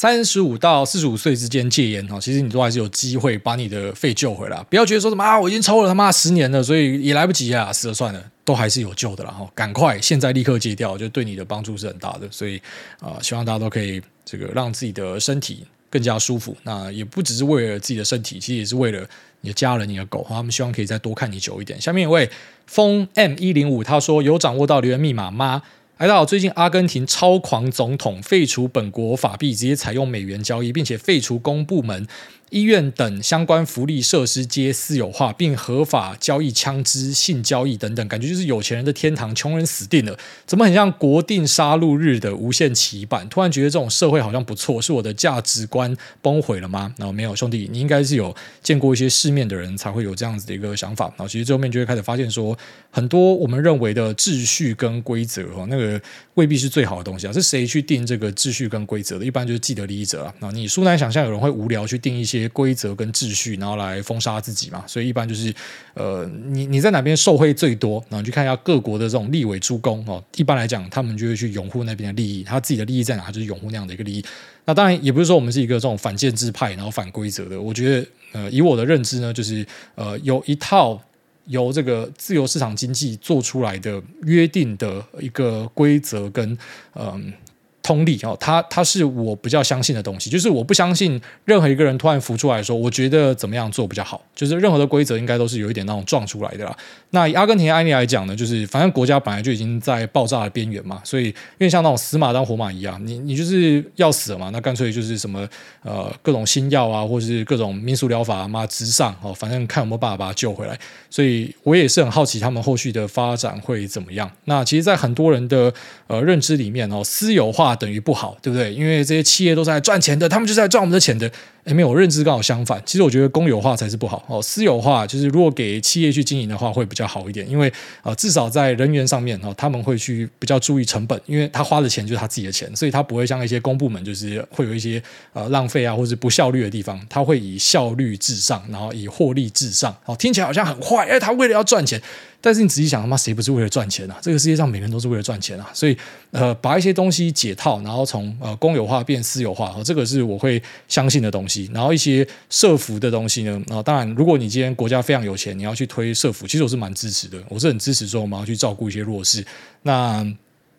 三十五到四十五岁之间戒烟哈，其实你都还是有机会把你的肺救回来。不要觉得说什么啊，我已经抽了他妈十年了，所以也来不及啊，死了算了，都还是有救的啦哈。赶快现在立刻戒掉，就对你的帮助是很大的。所以啊、希望大家都可以这个让自己的身体更加舒服。那也不只是为了自己的身体，其实也是为了你的家人、你的狗，他们希望可以再多看你久一点。下面一位风 M 一零五他说有掌握到留言密码吗？大家好，最近阿根廷超狂总统废除本国法币，直接采用美元交易，并且废除公部门。医院等相关福利设施皆私有化，并合法交易枪支、性交易等等，感觉就是有钱人的天堂，穷人死定了。怎么很像国定杀戮日的无限期版？突然觉得这种社会好像不错，是我的价值观崩毁了吗？然后没有，兄弟，你应该是有见过一些世面的人才会有这样子的一个想法。然后其实最后面就会开始发现说，很多我们认为的秩序跟规则，哈，那个未必是最好的东西啊。是谁去定这个秩序跟规则的？一般就是既得利益者啊。那你殊难想象有人会无聊去定一些。规则跟秩序，然后来封杀自己嘛，所以一般就是，呃，你你在哪边受贿最多，然后去看一下各国的这种立委诸公哦。一般来讲，他们就会去拥护那边的利益，他自己的利益在哪，他就是拥护那样的一个利益。那当然也不是说我们是一个这种反建制派，然后反规则的。我觉得，呃，以我的认知呢，就是呃，有一套由这个自由市场经济做出来的约定的一个规则跟嗯。通力哦，它它是我比较相信的东西，就是我不相信任何一个人突然浮出来说，我觉得怎么样做比较好，就是任何的规则应该都是有一点那种撞出来的啦。那阿根廷的案例来讲呢，就是反正国家本来就已经在爆炸的边缘嘛，所以因为像那种死马当活马医啊，你你就是要死了嘛，那干脆就是什么呃各种新药啊，或者是各种民俗疗法嘛，直上哦，反正看有没有办法把它救回来。所以我也是很好奇他们后续的发展会怎么样。那其实，在很多人的呃认知里面哦，私有化等于不好，对不对？因为这些企业都是在赚钱的，他们就是在赚我们的钱的。诶，没有，我认知刚好相反。其实我觉得公有化才是不好哦，私有化就是如果给企业去经营的话会比较好一点，因为呃至少在人员上面哦，他们会去比较注意成本，因为他花的钱就是他自己的钱，所以他不会像一些公部门就是会有一些呃浪费啊或者不效率的地方，他会以效率至上，然后以获利至上。哦，听起来好像很坏，诶，他为了要赚钱。但是你仔细想，他妈谁不是为了赚钱啊？这个世界上每个人都是为了赚钱啊！所以，呃，把一些东西解套，然后从呃公有化变私有化，这个是我会相信的东西。然后一些社福的东西呢，啊，当然，如果你今天国家非常有钱，你要去推社福，其实我是蛮支持的。我是很支持说我们要去照顾一些弱势。那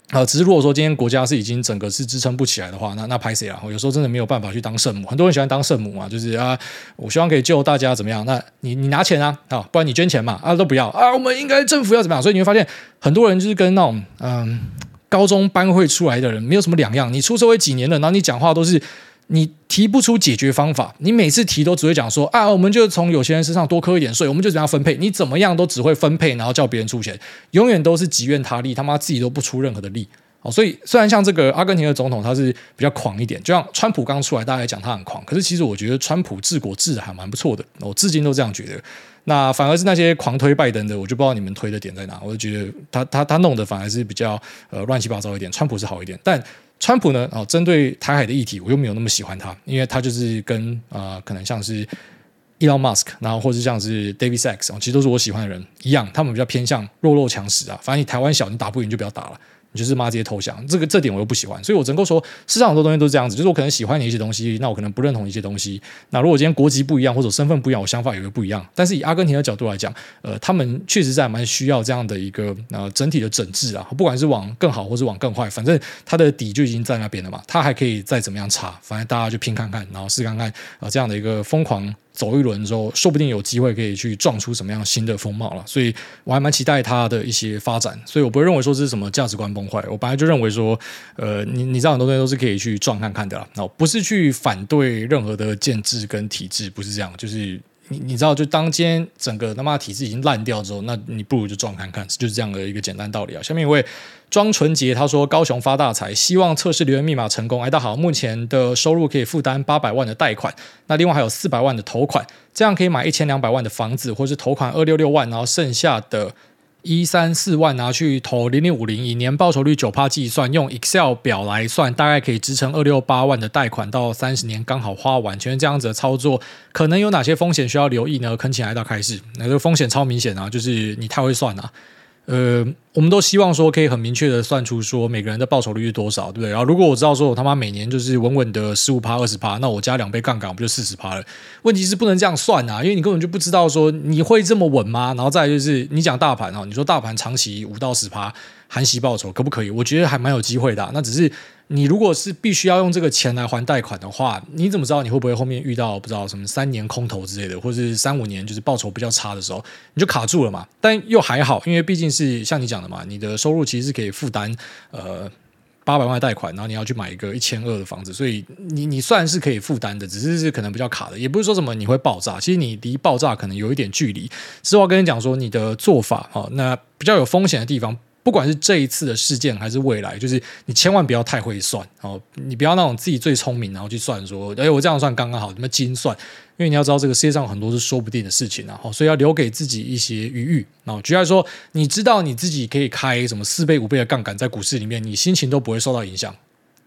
啊，只是如果说今天国家是已经整个是支撑不起来的话，那那拍谁啊？有时候真的没有办法去当圣母。很多人喜欢当圣母嘛，就是啊，我希望可以救大家怎么样？那你你拿钱啊，啊，不然你捐钱嘛，啊都不要啊，我们应该政府要怎么样？所以你会发现很多人就是跟那种嗯高中班会出来的人没有什么两样。你出社会几年了，然后你讲话都是。你提不出解决方法，你每次提都只会讲说啊，我们就从有钱人身上多扣一点税，我们就怎样分配，你怎么样都只会分配，然后叫别人出钱，永远都是己愿他利，他妈自己都不出任何的力。哦，所以虽然像这个阿根廷的总统他是比较狂一点，就像川普刚出来，大家讲他很狂，可是其实我觉得川普治国治的还蛮不错的，我至今都这样觉得。那反而是那些狂推拜登的，我就不知道你们推的点在哪，我就觉得他他他弄的反而是比较呃乱七八糟一点，川普是好一点，但。川普呢？哦，针对台海的议题，我又没有那么喜欢他，因为他就是跟啊、可能像是 Elon Musk，然后或者像是 David Sachs，其实都是我喜欢的人一样，他们比较偏向弱肉强食啊。反正你台湾小，你打不赢就不要打了。你就是妈直接投降，这个这点我又不喜欢，所以我只能够说，世上很多东西都是这样子，就是我可能喜欢你一些东西，那我可能不认同一些东西。那如果今天国籍不一样或者身份不一样，我想法也会不一样。但是以阿根廷的角度来讲，呃，他们确实在蛮需要这样的一个呃整体的整治啊，不管是往更好或是往更坏，反正他的底就已经在那边了嘛，他还可以再怎么样查，反正大家就拼看看，然后试看看啊、呃、这样的一个疯狂。走一轮之后，说不定有机会可以去撞出什么样新的风貌了。所以我还蛮期待它的一些发展。所以我不会认为说是什么价值观崩坏。我本来就认为说，呃，你你知道很多东西都是可以去撞看看的啦。那，不是去反对任何的建制跟体制，不是这样。就是你你知道，就当今天整个他妈体制已经烂掉之后，那你不如就撞看看，就是这样的一个简单道理啊。下面一位。庄纯洁他说：“高雄发大财，希望测试留言密码成功。”哎，大家好，目前的收入可以负担八百万的贷款，那另外还有四百万的投款，这样可以买一千两百万的房子，或是投款二六六万，然后剩下的一三四万拿去投零零五零，以年报酬率九趴计算，用 Excel 表来算，大概可以支撑二六八万的贷款到三十年刚好花完。全这样子的操作可能有哪些风险需要留意呢？恳请来到开始，那个风险超明显啊，就是你太会算了。呃，我们都希望说可以很明确的算出说每个人的报酬率是多少，对不对？然后如果我知道说我他妈每年就是稳稳的十五趴、二十趴，那我加两倍杠杆，我不就四十趴了？问题是不能这样算啊，因为你根本就不知道说你会这么稳吗？然后再就是你讲大盘啊，你说大盘长期五到十趴。含息报酬可不可以？我觉得还蛮有机会的。那只是你如果是必须要用这个钱来还贷款的话，你怎么知道你会不会后面遇到不知道什么三年空头之类的，或者是三五年就是报酬比较差的时候，你就卡住了嘛？但又还好，因为毕竟是像你讲的嘛，你的收入其实是可以负担呃八百万贷款，然后你要去买一个一千二的房子，所以你你算是可以负担的，只是是可能比较卡的，也不是说什么你会爆炸，其实你离爆炸可能有一点距离。之后跟你讲说你的做法啊，那比较有风险的地方。不管是这一次的事件还是未来，就是你千万不要太会算哦，你不要那种自己最聪明，然后去算说，哎，我这样算刚刚好，那么精算？因为你要知道，这个世界上很多是说不定的事情啊，所以要留给自己一些余裕。然后，举例来说，你知道你自己可以开什么四倍、五倍的杠杆在股市里面，你心情都不会受到影响。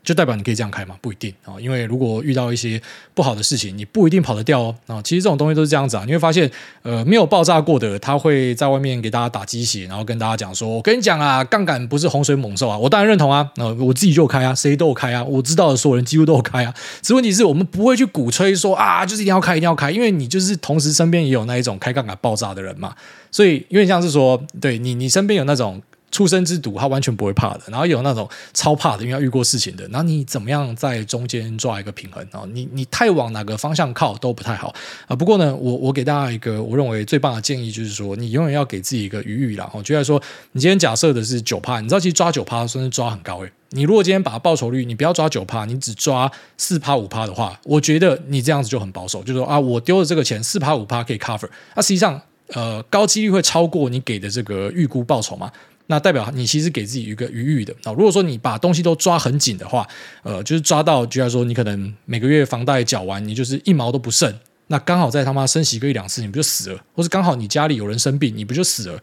就代表你可以这样开吗？不一定啊，因为如果遇到一些不好的事情，你不一定跑得掉哦。啊，其实这种东西都是这样子啊。你会发现，呃，没有爆炸过的，他会在外面给大家打鸡血，然后跟大家讲说：“我跟你讲啊，杠杆不是洪水猛兽啊。”我当然认同啊，那我自己就开啊，谁都有开啊，我知道的所有人几乎都有开啊。只问题是我们不会去鼓吹说啊，就是一定要开，一定要开，因为你就是同时身边也有那一种开杠杆爆炸的人嘛。所以，因为像是说，对你，你身边有那种。出生之犊，他完全不会怕的。然后有那种超怕的，因为要遇过事情的。然后你怎么样在中间抓一个平衡？啊，你你太往哪个方向靠都不太好啊。不过呢，我我给大家一个我认为最棒的建议，就是说你永远要给自己一个余裕啦。我觉得说，你今天假设的是九趴，你知道其实抓九趴算是抓很高诶。你如果今天把报酬率，你不要抓九趴，你只抓四趴五趴的话，我觉得你这样子就很保守，就是说啊，我丢了这个钱四趴五趴可以 cover，那实际上呃高几率会超过你给的这个预估报酬嘛。那代表你其实给自己一个余裕的啊。如果说你把东西都抓很紧的话，呃，就是抓到，就像说你可能每个月房贷缴完，你就是一毛都不剩，那刚好在他妈生息个一两次，你不就死了？或是刚好你家里有人生病，你不就死了？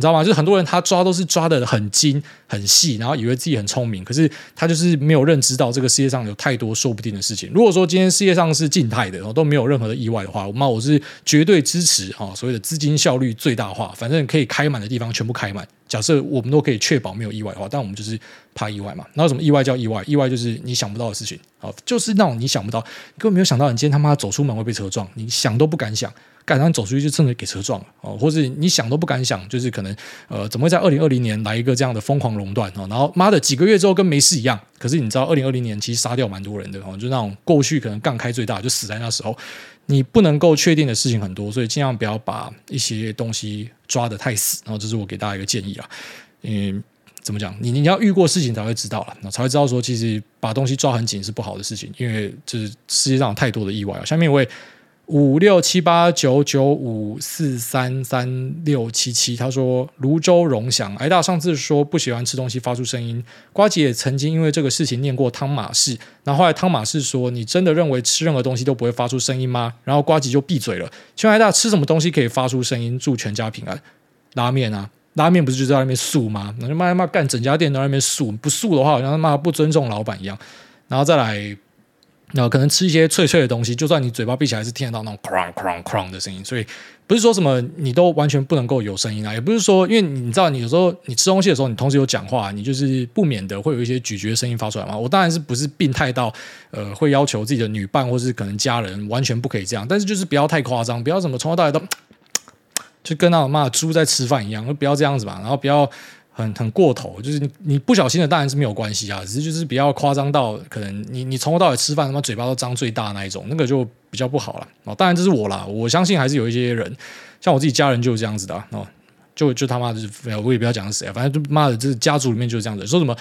你知道吗？就是很多人他抓都是抓得很精很细，然后以为自己很聪明，可是他就是没有认知到这个世界上有太多说不定的事情。如果说今天世界上是静态的，然后都没有任何的意外的话，那我是绝对支持啊，所谓的资金效率最大化，反正可以开满的地方全部开满。假设我们都可以确保没有意外的话，但我们就是怕意外嘛。那什么意外叫意外？意外就是你想不到的事情啊，就是那种你想不到，根本没有想到你今天他妈走出门会被车撞，你想都不敢想。赶上走出去就真的给车撞了哦，或者你想都不敢想，就是可能呃，怎么会在二零二零年来一个这样的疯狂熔断哦？然后妈的几个月之后跟没事一样。可是你知道，二零二零年其实杀掉蛮多人的哦，就那种过去可能杠开最大就死在那时候。你不能够确定的事情很多，所以尽量不要把一些东西抓得太死。然后这是我给大家一个建议啊。嗯，怎么讲？你你要遇过事情才会知道了，那才会知道说其实把东西抓很紧是不好的事情，因为就是世界上有太多的意外啊。下面一位。五六七八九九五四三三六七七，他说：芦洲荣祥，挨大上次说不喜欢吃东西发出声音，瓜吉也曾经因为这个事情念过汤马士，然后后来汤马士说：你真的认为吃任何东西都不会发出声音吗？然后瓜吉就闭嘴了。请问挨大吃什么东西可以发出声音？祝全家平安。拉面啊，拉面不是就在那边素吗？那就骂骂干，整家店都在那边素，不素的话好像他妈不尊重老板一样。然后再来。那可能吃一些脆脆的东西，就算你嘴巴闭起来，是听得到那种 “crang crang crang” 的声音。所以不是说什么你都完全不能够有声音啊，也不是说，因为你知道，你有时候你吃东西的时候，你同时有讲话，你就是不免的会有一些咀嚼声音发出来嘛。我当然是不是病态到呃会要求自己的女伴或是可能家人完全不可以这样，但是就是不要太夸张，不要什么从头到尾都就跟那种骂猪在吃饭一样，就不要这样子吧，然后不要。很很过头，就是你不小心的当然是没有关系啊，只是就是比较夸张到可能你你从头到尾吃饭他妈嘴巴都张最大那一种，那个就比较不好了哦。当然这是我啦，我相信还是有一些人，像我自己家人就是这样子的哦，就就他妈的，我也不要讲是谁，反正就妈的，这家族里面就是这样子，说什么。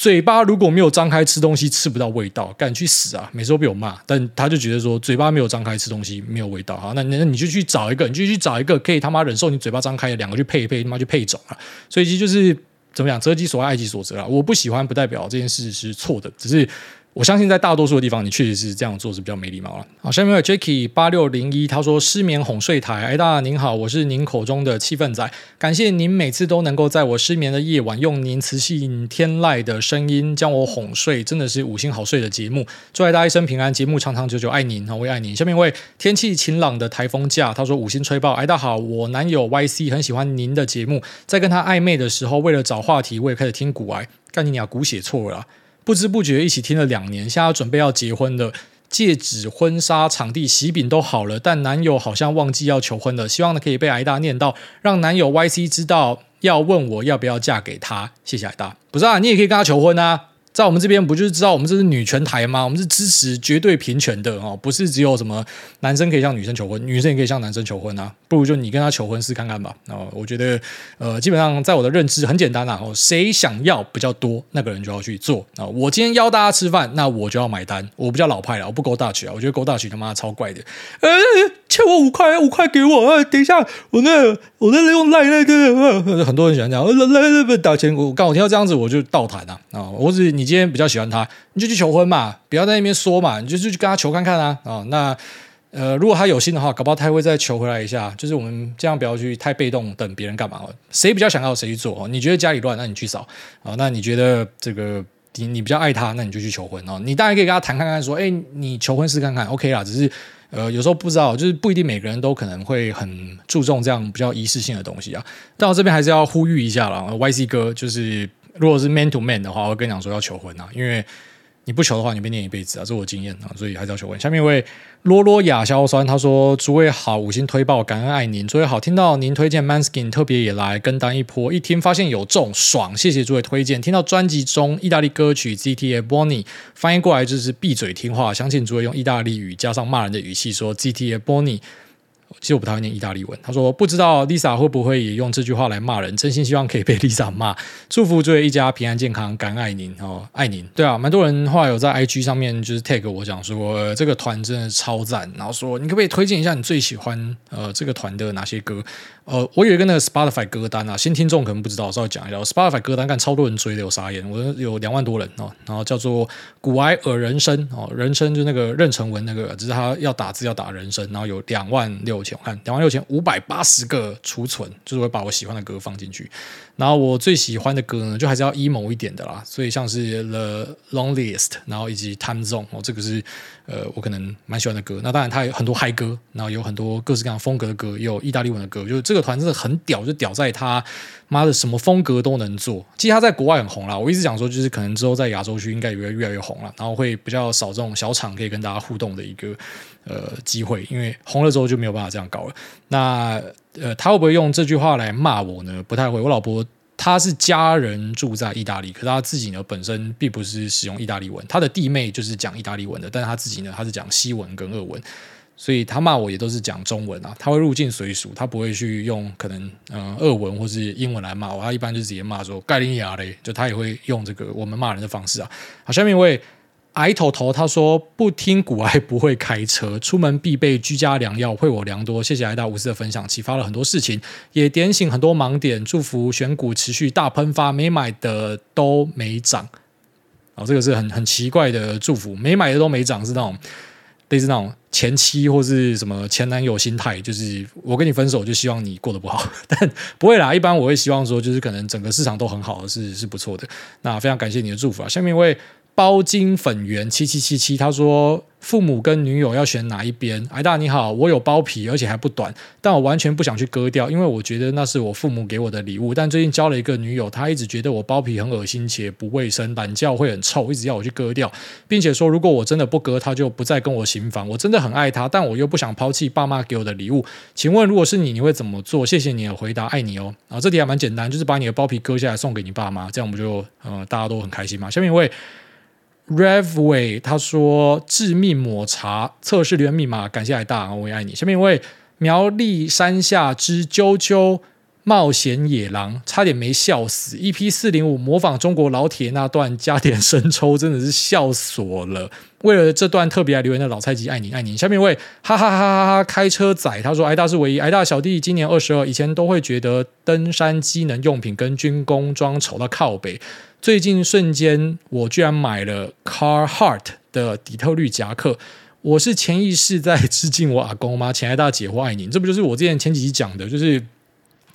嘴巴如果没有张开吃东西吃不到味道，赶紧去死啊！每次都被我骂，但他就觉得说嘴巴没有张开吃东西没有味道，好，那那你就去找一个，你就去找一个可以他妈忍受你嘴巴张开的两个去配一配，他妈去配种啊！所以其实就是怎么讲，择己所爱，爱己所择啊！我不喜欢不代表这件事是错的，只是。我相信在大多数的地方，你确实是这样做是比较没礼貌了。好，下面有 Jacky 八六零一，他说失眠哄睡台，哎大您好，我是您口中的气氛仔，感谢您每次都能够在我失眠的夜晚，用您磁性天籁的声音将我哄睡，真的是五星好睡的节目。祝大家一生平安，节目长长久久，爱您，我也爱您。下面一位天气晴朗的台风假，他说五星吹爆，哎大家好，我男友 YC 很喜欢您的节目，在跟他暧昧的时候，为了找话题，我也开始听古癌，干你俩古写错了。不知不觉一起听了两年，现在准备要结婚了，戒指、婚纱、场地、喜饼都好了，但男友好像忘记要求婚了。希望呢可以被挨大念到，让男友 YC 知道要问我要不要嫁给他。谢谢挨大，不是啊，你也可以跟他求婚啊。在我们这边不就是知道我们这是女权台吗？我们是支持绝对平权的哦，不是只有什么男生可以向女生求婚，女生也可以向男生求婚啊。不如就你跟他求婚试看看吧。哦，我觉得呃，基本上在我的认知很简单啊。哦，谁想要比较多，那个人就要去做啊。我今天邀大家吃饭，那我就要买单。我比较老派了，我不勾大曲啊。我觉得勾大曲他妈超怪的。呃，欠我五块，五块给我。等一下，我那我那用赖赖的，很多人喜欢这样，赖赖不打钱。我刚好听到这样子，我就倒谈啊啊！我只你今天比较喜欢他，你就去求婚嘛，不要在那边说嘛，你就去跟他求看看啊啊！那呃，如果他有心的话，搞不好他会再求回来一下。就是我们这样不要去太被动，等别人干嘛？谁比较想要谁去做？你觉得家里乱，那你去扫啊。那你觉得这个你你比较爱他，那你就去求婚哦。你当然可以跟他谈看看，说，哎，你求婚试看看，OK 啦。只是呃，有时候不知道，就是不一定每个人都可能会很注重这样比较仪式性的东西啊。但我这边还是要呼吁一下啦，YC 哥就是。如果是 man to man 的话，我会跟你讲说要求婚啊，因为你不求的话，你被念一辈子啊，这是我经验啊，所以还是要求婚。下面一位罗罗亚硝酸，他说：“诸位好，五星推爆，感恩爱您。诸位好，听到您推荐 Manskin，特别也来跟单一波，一听发现有中，爽，谢谢诸位推荐。听到专辑中意大利歌曲 GTA Bonnie 翻译过来就是闭嘴听话，相信诸位用意大利语加上骂人的语气说 GTA Bonnie。”其实我不太会念意大利文。他说不知道 Lisa 会不会也用这句话来骂人，真心希望可以被 Lisa 骂。祝福这一家平安健康，感恩爱您哦，爱您。对啊，蛮多人后来有在 IG 上面就是 tag 我讲说、呃、这个团真的超赞，然后说你可不可以推荐一下你最喜欢呃这个团的哪些歌？呃，我有一个那个 Spotify 歌单啊，新听众可能不知道，稍微讲一下。Spotify 歌单看超多人追的，有傻眼，我有两万多人哦。然后叫做古埃尔人生哦，人生就那个任成文那个，只是他要打字要打人生，然后有两万六千，我看两万六千五百八十个储存，就是会把我喜欢的歌放进去。然后我最喜欢的歌呢，就还是要 emo 一点的啦，所以像是 The Loneliest，然后以及 Time Zone 哦，这个是呃我可能蛮喜欢的歌。那当然它有很多嗨歌，然后有很多各式各样风格的歌，也有意大利文的歌。就是这个团真的很屌，就屌在他妈的什么风格都能做。其实他在国外很红啦，我一直讲说就是可能之后在亚洲区应该也会越来越红了，然后会比较少这种小场可以跟大家互动的一个呃机会，因为红了之后就没有办法这样搞了。那呃，他会不会用这句话来骂我呢？不太会。我老婆他是家人住在意大利，可是他自己呢本身并不是使用意大利文，他的弟妹就是讲意大利文的，但是他自己呢，他是讲西文跟俄文，所以他骂我也都是讲中文啊。他会入境随俗，他不会去用可能嗯、俄文或是英文来骂我，他一般就直接骂说盖林亚嘞，就他也会用这个我们骂人的方式啊。好，下面一位。矮头头他说不听股癌不会开车，出门必备居家良药，惠我良多。谢谢癌大无私的分享，启发了很多事情，也点醒很多盲点。祝福选股持续大喷发，没买的都没涨。哦，这个是很很奇怪的祝福，没买的都没涨，是那种类似那种前妻或是什么前男友心态，就是我跟你分手就希望你过得不好，但不会啦。一般我会希望说，就是可能整个市场都很好，是是不错的。那非常感谢你的祝福啊，下面一位。包金粉圆七七七七，他说父母跟女友要选哪一边？癌大你好，我有包皮，而且还不短，但我完全不想去割掉，因为我觉得那是我父母给我的礼物。但最近交了一个女友，她一直觉得我包皮很恶心且不卫生，懒觉会很臭，一直要我去割掉，并且说如果我真的不割，她就不再跟我行房。我真的很爱她，但我又不想抛弃爸妈给我的礼物。请问如果是你，你会怎么做？谢谢你的回答，爱你哦。啊，这题还蛮简单，就是把你的包皮割下来送给你爸妈，这样我们就呃大家都很开心嘛。下面一位。Revway 他说：“致命抹茶测试留言密码，感谢癌大，我也爱你。”下面一位苗栗山下之啾啾冒险野狼，差点没笑死。EP 四零五模仿中国老铁那段加点生抽，真的是笑死我了。为了这段特别来留言的老菜鸡，爱你爱你。下面一位哈哈哈哈哈开车仔，他说：“癌大是唯一，癌大小弟今年二十二，以前都会觉得登山机能用品跟军工装丑到靠北。”最近瞬间，我居然买了 Carhart 的底特律夹克。我是潜意识在致敬我阿公吗？亲爱的姐，我爱你。这不就是我之前前几集讲的，就是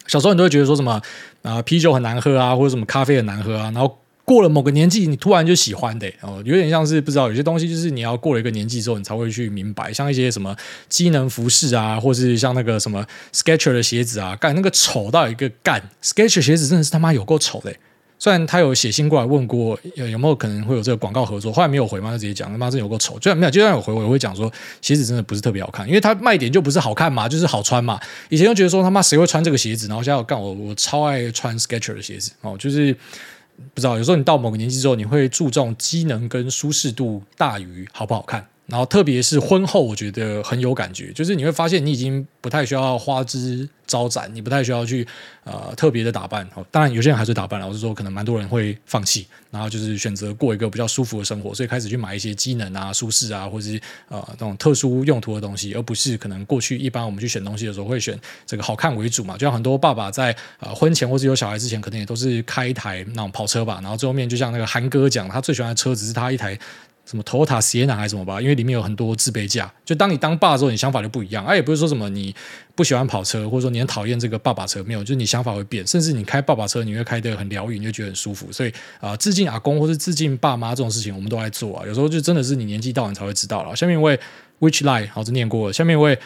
小时候你都会觉得说什么啊，啤酒很难喝啊，或者什么咖啡很难喝啊。然后过了某个年纪，你突然就喜欢的哦，有点像是不知道有些东西，就是你要过了一个年纪之后，你才会去明白。像一些什么机能服饰啊，或是像那个什么 Sketcher 的鞋子啊，干那个丑到一个干 Sketcher 鞋子真的是他妈有够丑的。虽然他有写信过来问过有有没有可能会有这个广告合作，后来没有回嘛，就直接讲他妈真有够丑。就算没有，就算有回，我也会讲说鞋子真的不是特别好看，因为它卖点就不是好看嘛，就是好穿嘛。以前就觉得说他妈谁会穿这个鞋子，然后现在我干我我超爱穿 Skechers 的鞋子哦，就是不知道有时候你到某个年纪之后，你会注重机能跟舒适度大于好不好看。然后特别是婚后，我觉得很有感觉，就是你会发现你已经不太需要花枝招展，你不太需要去呃特别的打扮。当然有些人还是打扮了，我是说可能蛮多人会放弃，然后就是选择过一个比较舒服的生活，所以开始去买一些机能啊、舒适啊，或者是呃那种特殊用途的东西，而不是可能过去一般我们去选东西的时候会选这个好看为主嘛。就像很多爸爸在呃婚前或是有小孩之前，可能也都是开一台那种跑车吧，然后最后面就像那个韩哥讲，他最喜欢的车子是他一台。什么 Toyota Sienna 还是什么吧，因为里面有很多自备架。就当你当爸之后，你想法就不一样。哎、也不是说什么你不喜欢跑车，或者说你很讨厌这个爸爸车，没有，就是你想法会变。甚至你开爸爸车，你会开得很疗愈，你就觉得很舒服。所以啊、致敬阿公或是致敬爸妈这种事情，我们都在做啊。有时候就真的是你年纪到你才会知道了。下面一位 Which Lie 好，这念过了。下面一位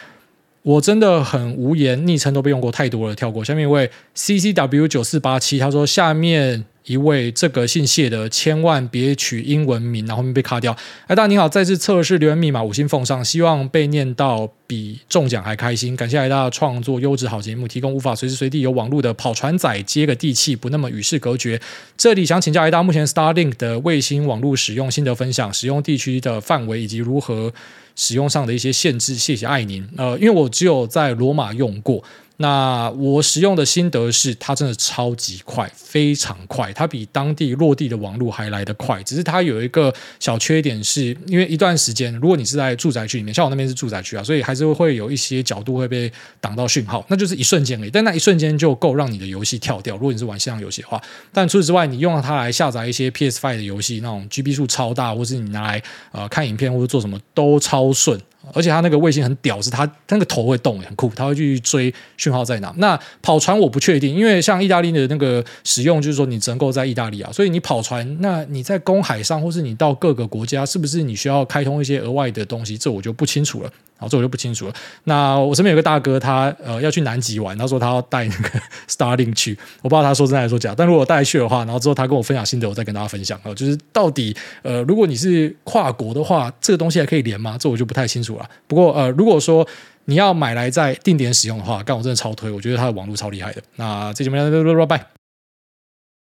我真的很无言，昵称都被用过太多了，跳过。下面一位 CCW 九四八七，他说下面。一位这个姓谢的，千万别取英文名，然后面被卡掉。哎，大家你好，再次测试留言密码，五星奉上，希望被念到比中奖还开心。感谢大家创作优质好节目，提供无法随时随地有网络的跑船仔接个地气，不那么与世隔绝。这里想请教大家，目前 Starlink 的卫星网络使用心得分享，使用地区的范围以及如何使用上的一些限制。谢谢爱您。呃，因为我只有在罗马用过。那我使用的心得是，它真的超级快，非常快，它比当地落地的网络还来得快。只是它有一个小缺点是，因为一段时间，如果你是在住宅区里面，像我那边是住宅区啊，所以还是会有一些角度会被挡到讯号，那就是一瞬间而已。但那一瞬间就够让你的游戏跳掉。如果你是玩线上游戏的话，但除此之外，你用它来下载一些 PS Five 的游戏，那种 GB 数超大，或是你拿来呃看影片或者做什么都超顺。而且它那个卫星很屌，是它那个头会动，很酷，它会去追讯号在哪。那跑船我不确定，因为像意大利的那个使用，就是说你只能够在意大利啊，所以你跑船，那你在公海上，或是你到各个国家，是不是你需要开通一些额外的东西？这我就不清楚了。好，这我就不清楚了。那我身边有个大哥，他呃要去南极玩，他说他要带那个 Starlink 去，我不知道他说真还是说假。但如果带去的话，然后之后他跟我分享心得，我再跟大家分享。呃，就是到底呃，如果你是跨国的话，这个东西还可以连吗？这我就不太清楚了。不过呃，如果说你要买来在定点使用的话，干我真的超推，我觉得它的网络超厉害的。那这节目就，拜拜。